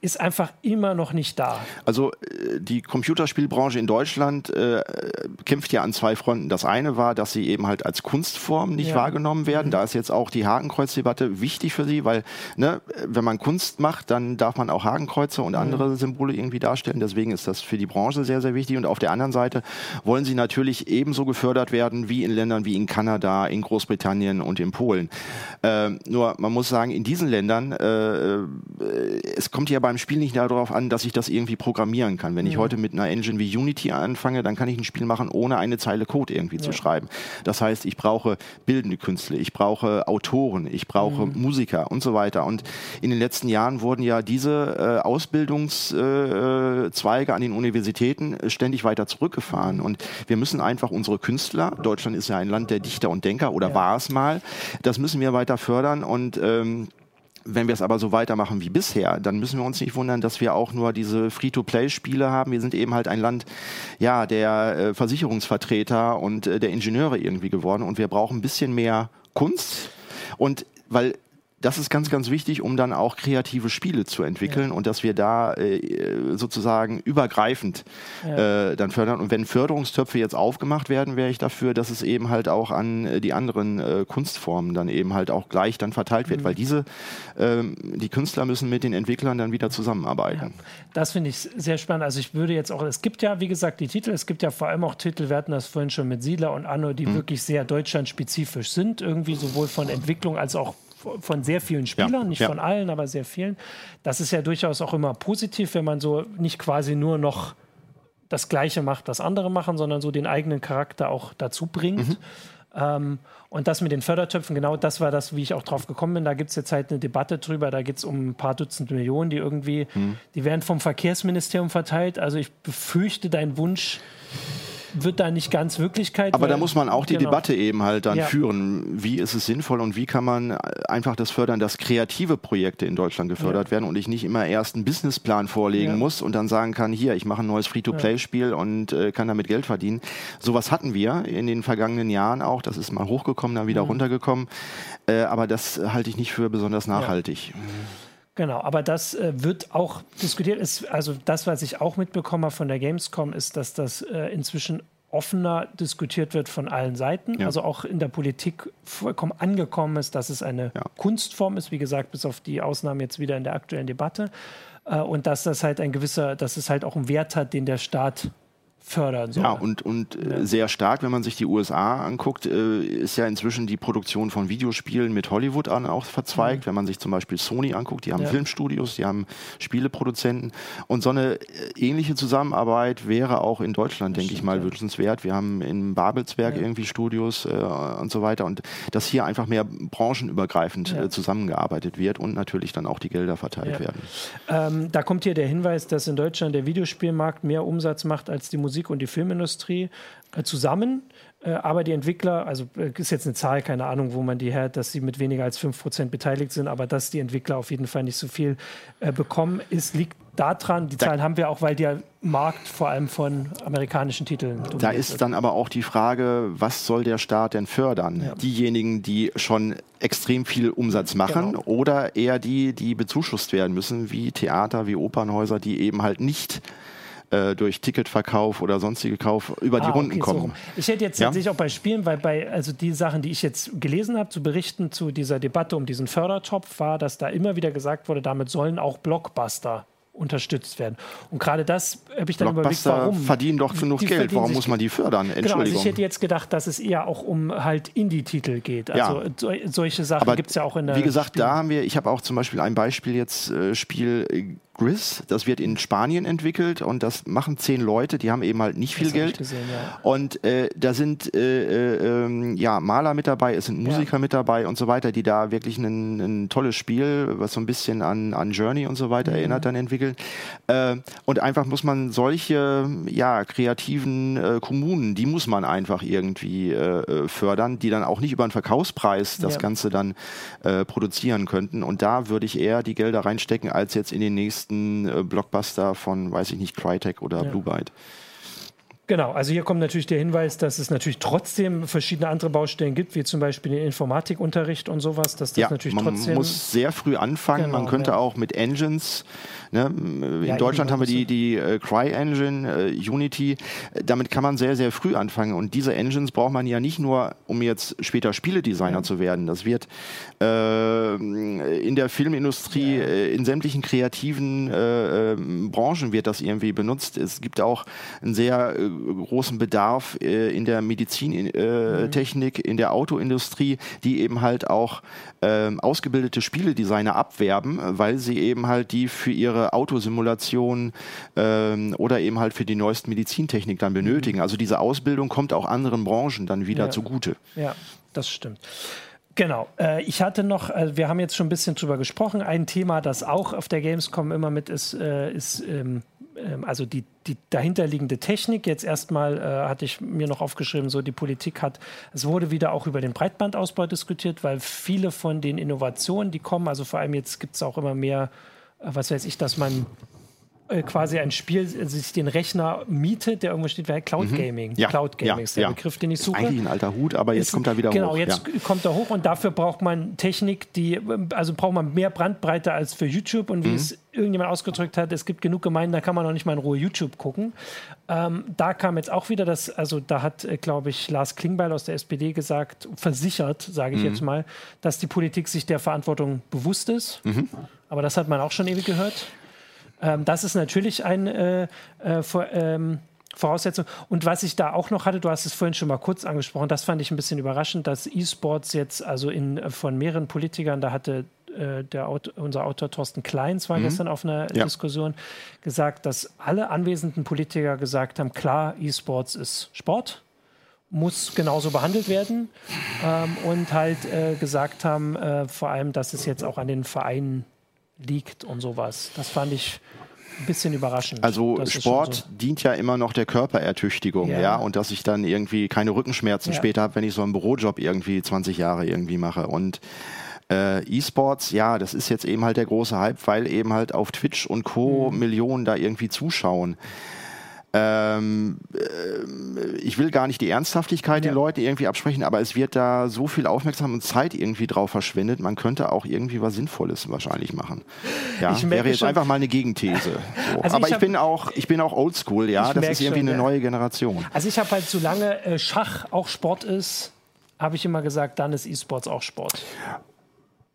ist einfach immer noch nicht da. Also äh, die Computerspielbranche in Deutschland äh, kämpft ja an zwei Fronten. Das eine war, dass sie eben halt als Kunstform nicht ja. wahrgenommen werden. Mhm. Da ist jetzt auch die Hakenkreuzdebatte wichtig für sie, weil ne, wenn man Kunst macht, dann darf man auch Hakenkreuze und mhm. andere Symbole irgendwie darstellen. Deswegen ist das für die Branche sehr, sehr wichtig. Und auf der anderen Seite wollen sie natürlich ebenso gefördert werden wie in Ländern wie in Kanada, in Großbritannien und in Polen. Äh, nur man muss sagen, in diesen Ländern, äh, äh es kommt ja bei beim Spiel nicht darauf an, dass ich das irgendwie programmieren kann. Wenn ich heute mit einer Engine wie Unity anfange, dann kann ich ein Spiel machen, ohne eine Zeile Code irgendwie ja. zu schreiben. Das heißt, ich brauche bildende Künstler, ich brauche Autoren, ich brauche mhm. Musiker und so weiter. Und in den letzten Jahren wurden ja diese äh, Ausbildungszweige an den Universitäten ständig weiter zurückgefahren. Mhm. Und wir müssen einfach unsere Künstler, Deutschland ist ja ein Land der Dichter und Denker oder ja. war es mal, das müssen wir weiter fördern und ähm, wenn wir es aber so weitermachen wie bisher, dann müssen wir uns nicht wundern, dass wir auch nur diese Free-to-Play-Spiele haben. Wir sind eben halt ein Land, ja, der äh, Versicherungsvertreter und äh, der Ingenieure irgendwie geworden und wir brauchen ein bisschen mehr Kunst. Und weil das ist ganz, ganz wichtig, um dann auch kreative Spiele zu entwickeln ja. und dass wir da äh, sozusagen übergreifend ja. äh, dann fördern. Und wenn Förderungstöpfe jetzt aufgemacht werden, wäre ich dafür, dass es eben halt auch an äh, die anderen äh, Kunstformen dann eben halt auch gleich dann verteilt wird, mhm. weil diese, ähm, die Künstler müssen mit den Entwicklern dann wieder zusammenarbeiten. Ja. Das finde ich sehr spannend. Also ich würde jetzt auch, es gibt ja, wie gesagt, die Titel, es gibt ja vor allem auch Titel, wir hatten das vorhin schon mit Siedler und Anno, die mhm. wirklich sehr deutschlandspezifisch sind, irgendwie sowohl von Entwicklung als auch von sehr vielen Spielern, ja, nicht ja. von allen, aber sehr vielen. Das ist ja durchaus auch immer positiv, wenn man so nicht quasi nur noch das Gleiche macht, das andere machen, sondern so den eigenen Charakter auch dazu bringt. Mhm. Ähm, und das mit den Fördertöpfen, genau das war das, wie ich auch drauf gekommen bin. Da gibt es jetzt halt eine Debatte drüber. Da geht es um ein paar Dutzend Millionen, die irgendwie, mhm. die werden vom Verkehrsministerium verteilt. Also ich befürchte, dein Wunsch wird da nicht ganz Wirklichkeit. Aber da muss man auch die genau. Debatte eben halt dann ja. führen. Wie ist es sinnvoll und wie kann man einfach das fördern, dass kreative Projekte in Deutschland gefördert ja. werden und ich nicht immer erst einen Businessplan vorlegen ja. muss und dann sagen kann, hier, ich mache ein neues Free-to-Play-Spiel und äh, kann damit Geld verdienen. Sowas hatten wir in den vergangenen Jahren auch. Das ist mal hochgekommen, dann wieder mhm. runtergekommen. Äh, aber das halte ich nicht für besonders nachhaltig. Genau, aber das äh, wird auch diskutiert. Ist, also das, was ich auch mitbekommen habe von der Gamescom, ist, dass das äh, inzwischen offener diskutiert wird von allen Seiten. Ja. Also auch in der Politik vollkommen angekommen ist, dass es eine ja. Kunstform ist, wie gesagt, bis auf die Ausnahmen jetzt wieder in der aktuellen Debatte. Äh, und dass das halt ein gewisser, dass es halt auch einen Wert hat, den der Staat fördern soll. Ja, und, und äh, ja. sehr stark, wenn man sich die USA anguckt, äh, ist ja inzwischen die Produktion von Videospielen mit Hollywood an auch verzweigt. Mhm. Wenn man sich zum Beispiel Sony anguckt, die haben ja. Filmstudios, die haben Spieleproduzenten. Und so eine äh, ähnliche Zusammenarbeit wäre auch in Deutschland, denke ich mal, ja. wünschenswert. Wir haben in Babelsberg irgendwie Studios äh, und so weiter. Und dass hier einfach mehr branchenübergreifend äh, zusammengearbeitet wird und natürlich dann auch die Gelder verteilt werden. Ähm, da kommt hier der Hinweis, dass in Deutschland der Videospielmarkt mehr Umsatz macht als die Musik Musik- und die Filmindustrie äh, zusammen. Äh, aber die Entwickler, also äh, ist jetzt eine Zahl, keine Ahnung, wo man die her, dass sie mit weniger als 5% beteiligt sind, aber dass die Entwickler auf jeden Fall nicht so viel äh, bekommen, ist, liegt daran, die Zahlen haben wir auch, weil der Markt vor allem von amerikanischen Titeln Da ist wird. dann aber auch die Frage, was soll der Staat denn fördern? Ja. Diejenigen, die schon extrem viel Umsatz machen genau. oder eher die, die bezuschusst werden müssen, wie Theater, wie Opernhäuser, die eben halt nicht äh, durch Ticketverkauf oder sonstige Kauf über ah, die Runden okay, kommen. So ich hätte jetzt ja? tatsächlich auch bei Spielen, weil bei, also die Sachen, die ich jetzt gelesen habe, zu berichten zu dieser Debatte um diesen Fördertopf, war, dass da immer wieder gesagt wurde, damit sollen auch Blockbuster unterstützt werden. Und gerade das habe ich dann überlegt, warum. verdienen doch genug Geld, warum muss man die fördern? Entschuldigung. Genau, also ich hätte jetzt gedacht, dass es eher auch um halt Indie-Titel geht. Also ja. so, solche Sachen gibt es ja auch in der. Wie gesagt, Spiel da haben wir, ich habe auch zum Beispiel ein Beispiel jetzt, äh, Spiel Gris. Das wird in Spanien entwickelt und das machen zehn Leute, die haben eben halt nicht viel Geld. Gesehen, ja. Und äh, da sind äh, äh, ähm, ja, Maler mit dabei, es sind Musiker ja. mit dabei und so weiter, die da wirklich ein, ein, tolles Spiel, was so ein bisschen an, an Journey und so weiter mhm. erinnert, dann entwickeln. Äh, und einfach muss man solche ja, kreativen äh, Kommunen, die muss man einfach irgendwie äh, fördern, die dann auch nicht über einen Verkaufspreis das ja. Ganze dann produzieren könnten. Und da würde ich eher die Gelder reinstecken, als jetzt in den nächsten nächsten äh, Blockbuster von, weiß ich nicht, Crytek oder ja. Blue Byte. Genau, also hier kommt natürlich der Hinweis, dass es natürlich trotzdem verschiedene andere Baustellen gibt, wie zum Beispiel den Informatikunterricht und sowas, dass das ja, natürlich man trotzdem. Man muss sehr früh anfangen, genau, man könnte ja. auch mit Engines Ne? In ja, Deutschland haben wir die, die äh, Cry-Engine, äh, Unity. Damit kann man sehr, sehr früh anfangen. Und diese Engines braucht man ja nicht nur, um jetzt später Spieledesigner ja. zu werden. Das wird äh, in der Filmindustrie, ja. Äh, in sämtlichen kreativen äh, ähm, Branchen wird das irgendwie benutzt. Es gibt auch einen sehr äh, großen Bedarf in der Medizintechnik, mhm. in der Autoindustrie, die eben halt auch ähm, ausgebildete Spieledesigner abwerben, weil sie eben halt die für ihre ihre Autosimulation ähm, oder eben halt für die neuesten Medizintechnik dann benötigen. Mhm. Also diese Ausbildung kommt auch anderen Branchen dann wieder ja. zugute. Ja, das stimmt. Genau. Äh, ich hatte noch, äh, wir haben jetzt schon ein bisschen drüber gesprochen. Ein Thema, das auch auf der Gamescom immer mit ist, äh, ist ähm, ähm also die, die dahinterliegende Technik. Jetzt erstmal hatte ich mir noch aufgeschrieben, so die Politik hat, es wurde wieder auch über den Breitbandausbau diskutiert, weil viele von den Innovationen, die kommen, also vor allem jetzt gibt es auch immer mehr was weiß ich, dass man äh, quasi ein Spiel sich den Rechner mietet, der irgendwo steht, wäre Cloud mhm. Gaming. Ja. Cloud Gaming ist der ja. Begriff, den ich suche. Ist eigentlich ein alter Hut, aber jetzt ist, kommt er wieder genau, hoch. Genau, jetzt ja. kommt er hoch und dafür braucht man Technik, die, also braucht man mehr Brandbreite als für YouTube und wie mhm. es irgendjemand ausgedrückt hat, es gibt genug Gemeinden, da kann man noch nicht mal in Ruhe YouTube gucken. Ähm, da kam jetzt auch wieder das, also da hat, äh, glaube ich, Lars Klingbeil aus der SPD gesagt, versichert, sage ich mhm. jetzt mal, dass die Politik sich der Verantwortung bewusst ist. Mhm. Aber das hat man auch schon ewig gehört. Ähm, das ist natürlich eine äh, äh, vor, ähm, Voraussetzung. Und was ich da auch noch hatte, du hast es vorhin schon mal kurz angesprochen, das fand ich ein bisschen überraschend, dass E-Sports jetzt also in, äh, von mehreren Politikern, da hatte äh, der Autor, unser Autor Thorsten Kleins war mhm. gestern auf einer ja. Diskussion gesagt, dass alle anwesenden Politiker gesagt haben, klar, E-Sports ist Sport, muss genauso behandelt werden ähm, und halt äh, gesagt haben, äh, vor allem, dass es jetzt auch an den Vereinen liegt und sowas. Das fand ich ein bisschen überraschend. Also Sport so. dient ja immer noch der Körperertüchtigung, ja. ja, und dass ich dann irgendwie keine Rückenschmerzen ja. später habe, wenn ich so einen Bürojob irgendwie 20 Jahre irgendwie mache. Und äh, E-Sports, ja, das ist jetzt eben halt der große Hype, weil eben halt auf Twitch und Co. Mhm. Millionen da irgendwie zuschauen. Ähm, äh, ich will gar nicht die Ernsthaftigkeit ja. den Leuten irgendwie absprechen, aber es wird da so viel Aufmerksamkeit und Zeit irgendwie drauf verschwendet. Man könnte auch irgendwie was Sinnvolles wahrscheinlich machen. <laughs> Ja, ich wäre jetzt einfach mal eine Gegenthese. <laughs> So. Also aber ich, ich, bin auch, ich bin auch Oldschool, ja. Das ist irgendwie schon, eine ja. neue Generation. Also ich habe halt, solange äh, Schach auch Sport ist, habe ich immer gesagt, dann ist E-Sports auch Sport.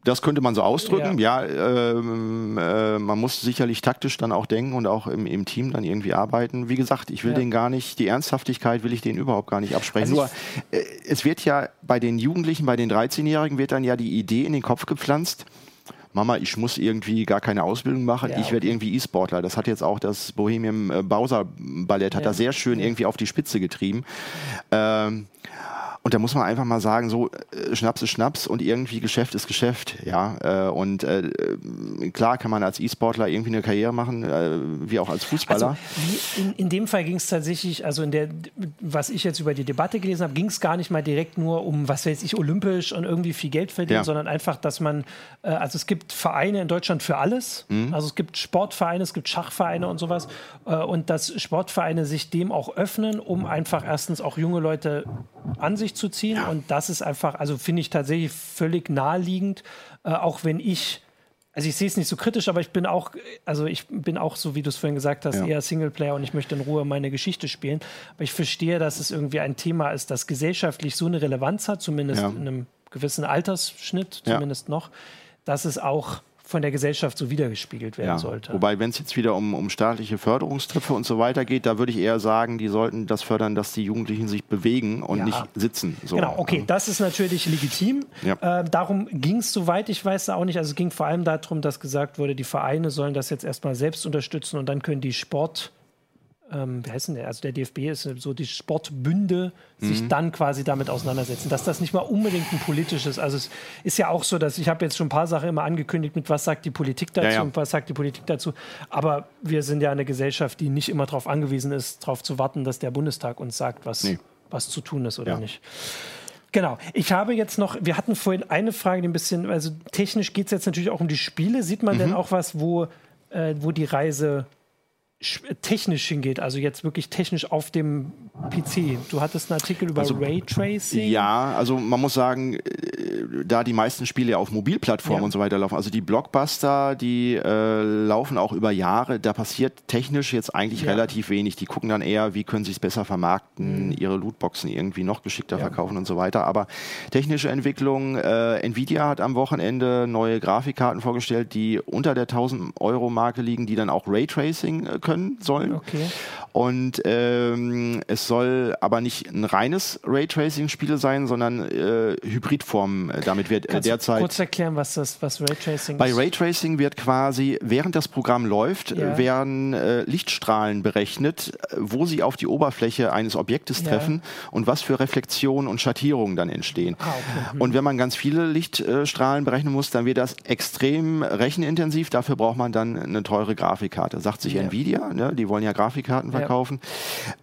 Das könnte man so ausdrücken. Ja, ja ähm, äh, man muss sicherlich taktisch dann auch denken und auch im, im Team dann irgendwie arbeiten. Wie gesagt, ich will ja. den gar nicht, die Ernsthaftigkeit will ich denen überhaupt gar nicht absprechen. Also Nur, äh, es wird ja bei den Jugendlichen, bei den 13-Jährigen wird dann ja die Idee in den Kopf gepflanzt, Mama, ich muss irgendwie gar keine Ausbildung machen, ja, ich werde irgendwie E-Sportler. Das hat jetzt auch das Bohemian äh, Bowser Ballett, hat ja. da sehr schön irgendwie auf die Spitze getrieben. Ähm, und da muss man einfach mal sagen, so äh, Schnaps ist Schnaps und irgendwie Geschäft ist Geschäft, ja. Äh, und äh, klar kann man als E-Sportler irgendwie eine Karriere machen, äh, wie auch als Fußballer. Also in, in, dem Fall ging es tatsächlich, also in der, was ich jetzt über die Debatte gelesen habe, ging es gar nicht mal direkt nur um, was weiß ich, olympisch und irgendwie viel Geld verdienen, ja. sondern einfach, dass man, äh, also es gibt Vereine in Deutschland für alles. Mhm. Also es gibt Sportvereine, es gibt Schachvereine und sowas. Äh, und dass Sportvereine sich dem auch öffnen, um einfach erstens auch junge Leute an sich zu ziehen. Ja. Und das ist einfach, also finde ich tatsächlich völlig naheliegend, äh, auch wenn ich also ich sehe es nicht so kritisch, aber ich bin auch, also ich bin auch so, wie du es vorhin gesagt hast, ja. eher Singleplayer und ich möchte in Ruhe meine Geschichte spielen. Aber ich verstehe, dass es irgendwie ein Thema ist, das gesellschaftlich so eine Relevanz hat, zumindest ja. in einem gewissen Altersschnitt, zumindest ja. noch, dass es auch von der Gesellschaft so wiedergespiegelt werden ja, sollte. Wobei, wenn es jetzt wieder um, um staatliche Förderungstöpfe und so weiter geht, da würde ich eher sagen, die sollten das fördern, dass die Jugendlichen sich bewegen und ja. nicht sitzen. So. Genau, okay, das ist natürlich legitim. Ja. Äh, darum ging es, soweit ich weiß, auch nicht. Also es ging vor allem darum, dass gesagt wurde, die Vereine sollen das jetzt erstmal selbst unterstützen und dann können die Sport ähm, wie heißt denn der? Also der DFB ist so die Sportbünde, mhm. sich dann quasi damit auseinandersetzen. Dass das nicht mal unbedingt ein politisches, also es ist ja auch so, dass ich habe jetzt schon ein paar Sachen immer angekündigt mit was sagt die Politik dazu ja, ja. und was sagt die Politik dazu. Aber wir sind ja eine Gesellschaft, die nicht immer darauf angewiesen ist, darauf zu warten, dass der Bundestag uns sagt, was, nee. was zu tun ist oder ja. nicht. Genau. Ich habe jetzt noch, wir hatten vorhin eine Frage, die ein bisschen, also technisch geht es jetzt natürlich auch um die Spiele. Sieht man mhm. denn auch was, wo, äh, wo die Reise technisch hingeht, also jetzt wirklich technisch auf dem PC. Du hattest einen Artikel über also, Raytracing. Ja, also man muss sagen, äh, da die meisten Spiele ja auf Mobilplattformen ja. und so weiter laufen, also die Blockbuster, die äh, laufen auch über Jahre, da passiert technisch jetzt eigentlich ja. relativ wenig. Die gucken dann eher, wie können sie es besser vermarkten, mhm. ihre Lootboxen irgendwie noch geschickter ja. verkaufen und so weiter. Aber technische Entwicklung, äh, Nvidia hat am Wochenende neue Grafikkarten vorgestellt, die unter der 1000 Euro Marke liegen, die dann auch Raytracing äh, können sollen. Okay. Und ähm, es soll aber nicht ein reines Raytracing-Spiel sein, sondern äh, Hybridform. Äh, damit wird äh, derzeit. kurz erklären, was das was Raytracing Bei ist? Bei Raytracing wird quasi, während das Programm läuft, ja. werden äh, Lichtstrahlen berechnet, äh, wo sie auf die Oberfläche eines Objektes ja. treffen und was für Reflexionen und Schattierungen dann entstehen. Ah, okay. mhm. Und wenn man ganz viele Lichtstrahlen berechnen muss, dann wird das extrem rechenintensiv. Dafür braucht man dann eine teure Grafikkarte. Sagt sich ja. Nvidia, ne? die wollen ja Grafikkarten verkaufen verkaufen.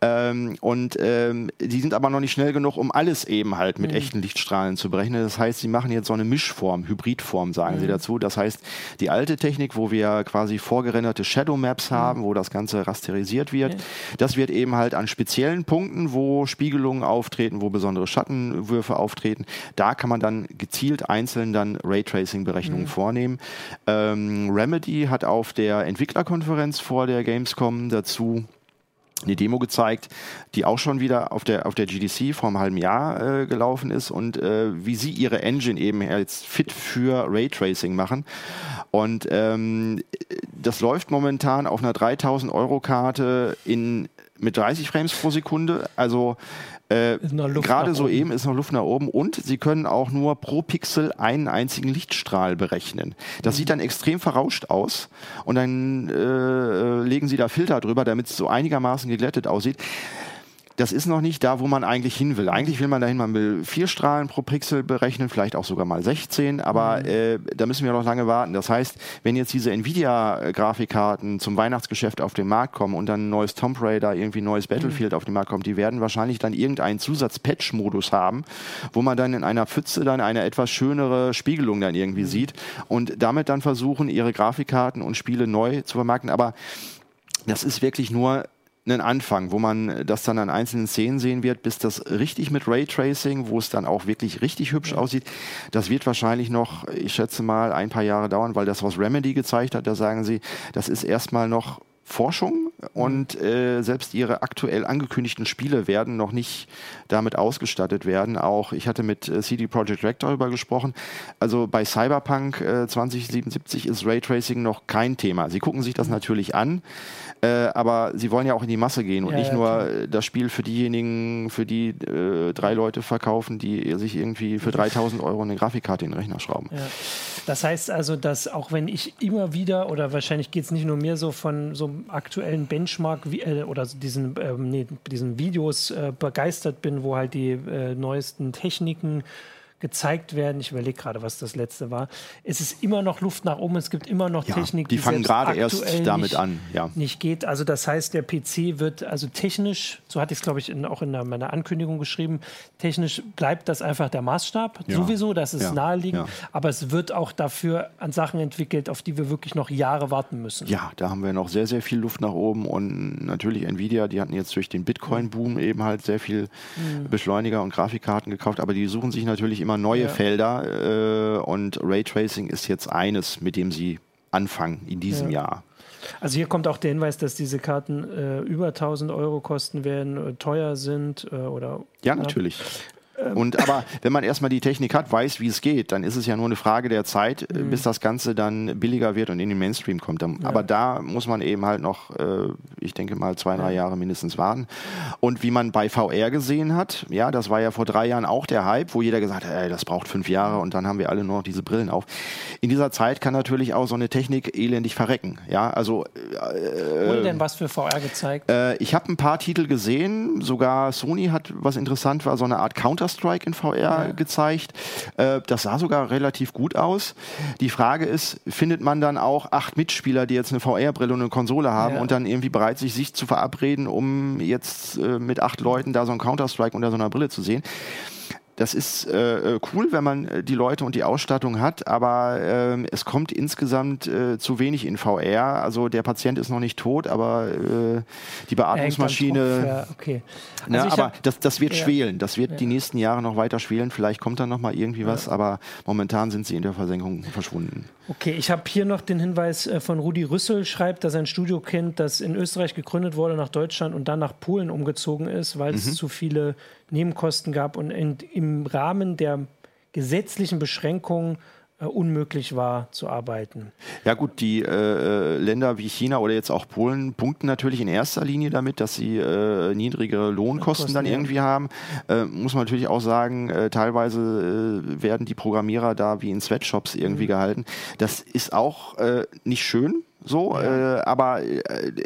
Ähm, und ähm, die sind aber noch nicht schnell genug, um alles eben halt mit mhm. echten Lichtstrahlen zu berechnen. Das heißt, sie machen jetzt so eine Mischform, Hybridform, sagen mhm. sie dazu. Das heißt, die alte Technik, wo wir quasi vorgerenderte Shadow Maps mhm. haben, wo das Ganze rasterisiert wird, das wird eben halt an speziellen Punkten, wo Spiegelungen auftreten, wo besondere Schattenwürfe auftreten, da kann man dann gezielt einzeln dann Raytracing-Berechnungen mhm. vornehmen. Ähm, Remedy hat auf der Entwicklerkonferenz vor der Gamescom dazu eine Demo gezeigt, die auch schon wieder auf der, auf der GDC vor einem halben Jahr äh, gelaufen ist und äh, wie sie ihre Engine eben jetzt fit für Raytracing machen. Und ähm, das läuft momentan auf einer 3000 Euro Karte in, mit 30 Frames pro Sekunde. Also äh, Gerade soeben ist noch Luft nach oben und sie können auch nur pro Pixel einen einzigen Lichtstrahl berechnen. Das mhm. sieht dann extrem verrauscht aus und dann äh, legen sie da Filter drüber, damit es so einigermaßen geglättet aussieht das ist noch nicht da, wo man eigentlich hin will. Eigentlich will man dahin, man will vier Strahlen pro Pixel berechnen, vielleicht auch sogar mal 16, aber mhm. äh, da müssen wir noch lange warten. Das heißt, wenn jetzt diese Nvidia-Grafikkarten zum Weihnachtsgeschäft auf den Markt kommen und dann ein neues Tomb Raider, irgendwie ein neues Battlefield mhm. auf den Markt kommt, die werden wahrscheinlich dann irgendeinen Zusatz-Patch-Modus haben, wo man dann in einer Pfütze dann eine etwas schönere Spiegelung dann irgendwie mhm. sieht und damit dann versuchen, ihre Grafikkarten und Spiele neu zu vermarkten. Aber das ist wirklich nur einen Anfang, wo man das dann an einzelnen Szenen sehen wird, bis das richtig mit Raytracing, wo es dann auch wirklich richtig hübsch aussieht, das wird wahrscheinlich noch, ich schätze mal, ein paar Jahre dauern, weil das, was Remedy gezeigt hat, da sagen sie, das ist erstmal noch Forschung und äh, selbst ihre aktuell angekündigten Spiele werden noch nicht damit ausgestattet werden. Auch ich hatte mit äh, CD Projekt Red darüber gesprochen. Also bei Cyberpunk äh, 2077 ist Raytracing noch kein Thema. Sie gucken sich das natürlich an. Äh, aber sie wollen ja auch in die Masse gehen und ja, nicht ja, nur klar. das Spiel für diejenigen, für die äh, drei Leute verkaufen, die sich irgendwie für 3000 Euro eine Grafikkarte in den Rechner schrauben. Ja. Das heißt also, dass auch wenn ich immer wieder, oder wahrscheinlich geht es nicht nur mir so von so aktuellen Benchmark äh, oder diesen, ähm, nee, diesen Videos äh, begeistert bin, wo halt die äh, neuesten Techniken gezeigt werden. Ich überlege gerade, was das letzte war. Es ist immer noch Luft nach oben. Es gibt immer noch ja, Technik, die, die fangen gerade erst damit nicht, an. Ja. Nicht geht. Also das heißt, der PC wird also technisch, so hatte ich es glaube ich in, auch in meiner Ankündigung geschrieben, technisch bleibt das einfach der Maßstab. Ja. Sowieso, das ist ja. naheliegend. Aber es wird auch dafür an Sachen entwickelt, auf die wir wirklich noch Jahre warten müssen. Ja, da haben wir noch sehr sehr viel Luft nach oben und natürlich Nvidia. Die hatten jetzt durch den Bitcoin-Boom eben halt sehr viel mhm. Beschleuniger und Grafikkarten gekauft, aber die suchen sich natürlich immer immer neue ja. Felder äh, und Raytracing ist jetzt eines, mit dem sie anfangen in diesem ja. Jahr. Also hier kommt auch der Hinweis, dass diese Karten äh, über 1000 Euro kosten werden, äh, teuer sind äh, oder. Ja, natürlich. Ähm. Und aber wenn man erstmal die Technik hat, weiß, wie es geht, dann ist es ja nur eine Frage der Zeit, äh, mhm. bis das Ganze dann billiger wird und in den Mainstream kommt. Dann, ja. Aber da muss man eben halt noch, äh, ich denke mal, zwei, drei Jahre mindestens warten. Und wie man bei VR gesehen hat, ja, das war ja vor drei Jahren auch der Hype, wo jeder gesagt hat, ey, das braucht fünf Jahre und dann haben wir alle nur noch diese Brillen auf. In dieser Zeit kann natürlich auch so eine Technik elendig verrecken. Ja, also. Äh, Wurde denn was für VR gezeigt? Äh, ich habe ein paar Titel gesehen, sogar Sony hat, was interessant war, so eine Art Counter Counter-Strike in VR ja. gezeigt. Äh, das sah sogar relativ gut aus. Die Frage ist, findet man dann auch acht Mitspieler, die jetzt eine VR-Brille und eine Konsole haben ja. und dann irgendwie bereit sich, sich zu verabreden, um jetzt äh, mit acht Leuten da so ein Counter-Strike unter so einer Brille zu sehen? Das ist äh, cool, wenn man äh, die Leute und die Ausstattung hat, aber äh, es kommt insgesamt äh, zu wenig in VR. Also der Patient ist noch nicht tot, aber äh, die Beatmungsmaschine. Ja, okay. Also na, aber das, das wird ja. schwelen. Das wird ja. die nächsten Jahre noch weiter schwelen. Vielleicht kommt dann noch mal irgendwie was, aber momentan sind sie in der Versenkung verschwunden. Okay, ich habe hier noch den Hinweis äh, von Rudi Rüssel, schreibt, dass ein Studio kennt, das in Österreich gegründet wurde, nach Deutschland und dann nach Polen umgezogen ist, weil es mhm. zu viele Nebenkosten gab und in, im Rahmen der gesetzlichen Beschränkungen äh, unmöglich war zu arbeiten. Ja gut, die äh, Länder wie China oder jetzt auch Polen punkten natürlich in erster Linie damit, dass sie äh, niedrigere Lohnkosten Kosten, dann irgendwie haben. Äh, muss man natürlich auch sagen, äh, teilweise äh, werden die Programmierer da wie in Sweatshops irgendwie mhm. gehalten. Das ist auch nicht schön, so, ja. äh, aber äh,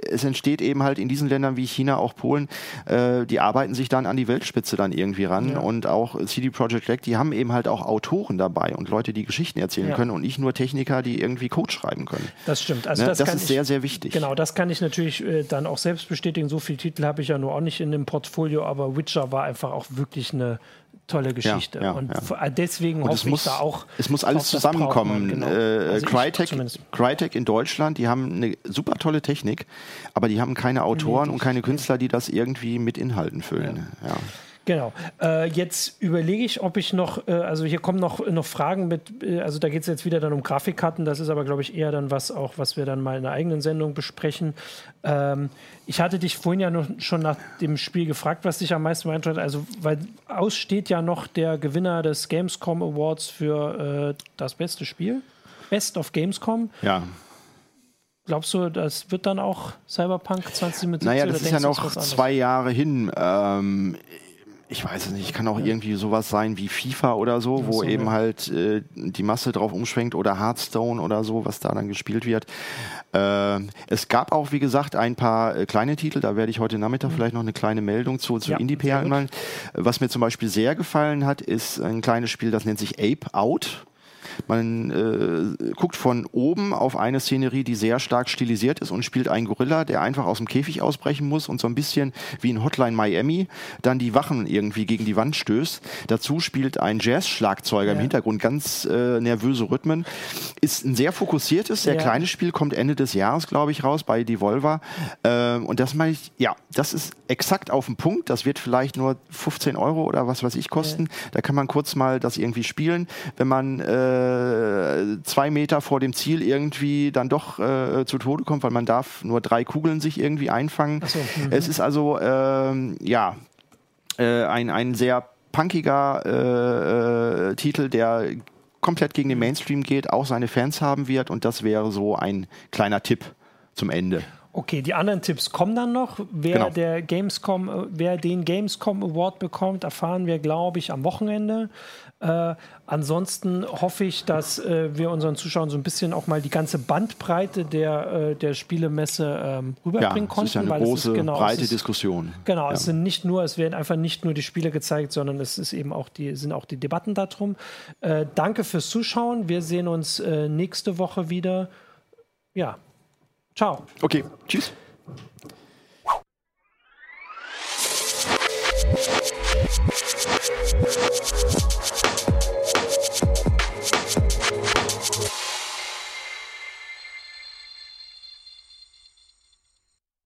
es entsteht eben halt in diesen Ländern wie China, auch Polen, äh, die arbeiten sich dann an die Weltspitze dann irgendwie ran ja. und auch CD Projekt Red, die haben eben halt auch Autoren dabei und Leute, die Geschichten erzählen ja. können und nicht nur Techniker, die irgendwie Code schreiben können. Das stimmt. Also ne? das, das ist ich, sehr, sehr wichtig. Genau, das kann ich natürlich äh, dann auch selbst bestätigen. So viele Titel habe ich ja nur auch nicht in dem Portfolio, aber Witcher war einfach auch wirklich eine tolle Geschichte. Ja, ja, und ja. deswegen und hoffe muss, ich da auch. Es muss alles zusammenkommen. Genau. Äh, also Crytek, Crytek in Deutschland, die haben eine super tolle Technik, aber die haben keine Autoren nee, und keine Künstler, die das irgendwie mit Inhalten füllen. Ja. Genau. Äh, jetzt überlege ich, ob ich noch, äh, also hier kommen noch, noch Fragen mit, äh, also da geht es jetzt wieder dann um Grafikkarten, das ist aber, glaube ich, eher dann was auch, was wir dann mal in einer eigenen Sendung besprechen. Ähm, ich hatte dich vorhin ja noch, schon nach dem Spiel gefragt, was dich am meisten beeindruckt also weil aussteht ja noch der Gewinner des Gamescom Awards für äh, das beste Spiel. Best of Gamescom. Ja. Glaubst du, das wird dann auch Cyberpunk 2077? Naja, das ist ja noch zwei Jahre hin. Ähm, ich weiß es nicht, kann auch ja. irgendwie sowas sein wie FIFA oder so, wo so, eben ja. halt äh, die Masse drauf umschwenkt oder Hearthstone oder so, was da dann gespielt wird. Äh, es gab auch, wie gesagt, ein paar äh, kleine Titel, da werde ich heute Nachmittag mhm. vielleicht noch eine kleine Meldung zu, zu ja, Indie-PR machen. Was mir zum Beispiel sehr gefallen hat, ist ein kleines Spiel, das nennt sich Ape Out. Man äh, guckt von oben auf eine Szenerie, die sehr stark stilisiert ist und spielt einen Gorilla, der einfach aus dem Käfig ausbrechen muss und so ein bisschen wie in Hotline Miami dann die Wachen irgendwie gegen die Wand stößt. Dazu spielt ein Jazz-Schlagzeuger ja. im Hintergrund ganz äh, nervöse Rhythmen. Ist ein sehr fokussiertes, sehr ja. kleines Spiel, kommt Ende des Jahres, glaube ich, raus bei Devolver. Äh, und das meine ich, ja, das ist exakt auf den Punkt. Das wird vielleicht nur 15 Euro oder was weiß ich kosten. Ja. Da kann man kurz mal das irgendwie spielen. Wenn man äh, äh, zwei Meter vor dem Ziel irgendwie dann doch äh, zu Tode kommt, weil man darf nur drei Kugeln sich irgendwie einfangen. So, mhm. es ist also ähm, ja äh, ein, ein sehr punkiger äh, äh, Titel, der komplett gegen den Mainstream geht, auch seine Fans haben wird und das wäre so ein kleiner Tipp zum Ende. Okay, die anderen Tipps kommen dann noch. Wer genau. der Gamescom, äh, wer den Gamescom Award bekommt, erfahren wir, glaube ich, am Wochenende. Äh, ansonsten hoffe ich, dass äh, wir unseren Zuschauern so ein bisschen auch mal die ganze Bandbreite der, äh, der Spielemesse ähm, rüberbringen ja, konnten. Das ist eine große, ist, genau, breite ist, Diskussion. Genau, ja. es sind nicht nur, es werden einfach nicht nur die Spiele gezeigt, sondern es ist eben auch die, sind auch die Debatten darum. Äh, danke fürs Zuschauen. Wir sehen uns äh, nächste Woche wieder. Ja. Ciao. Okay, tschüss.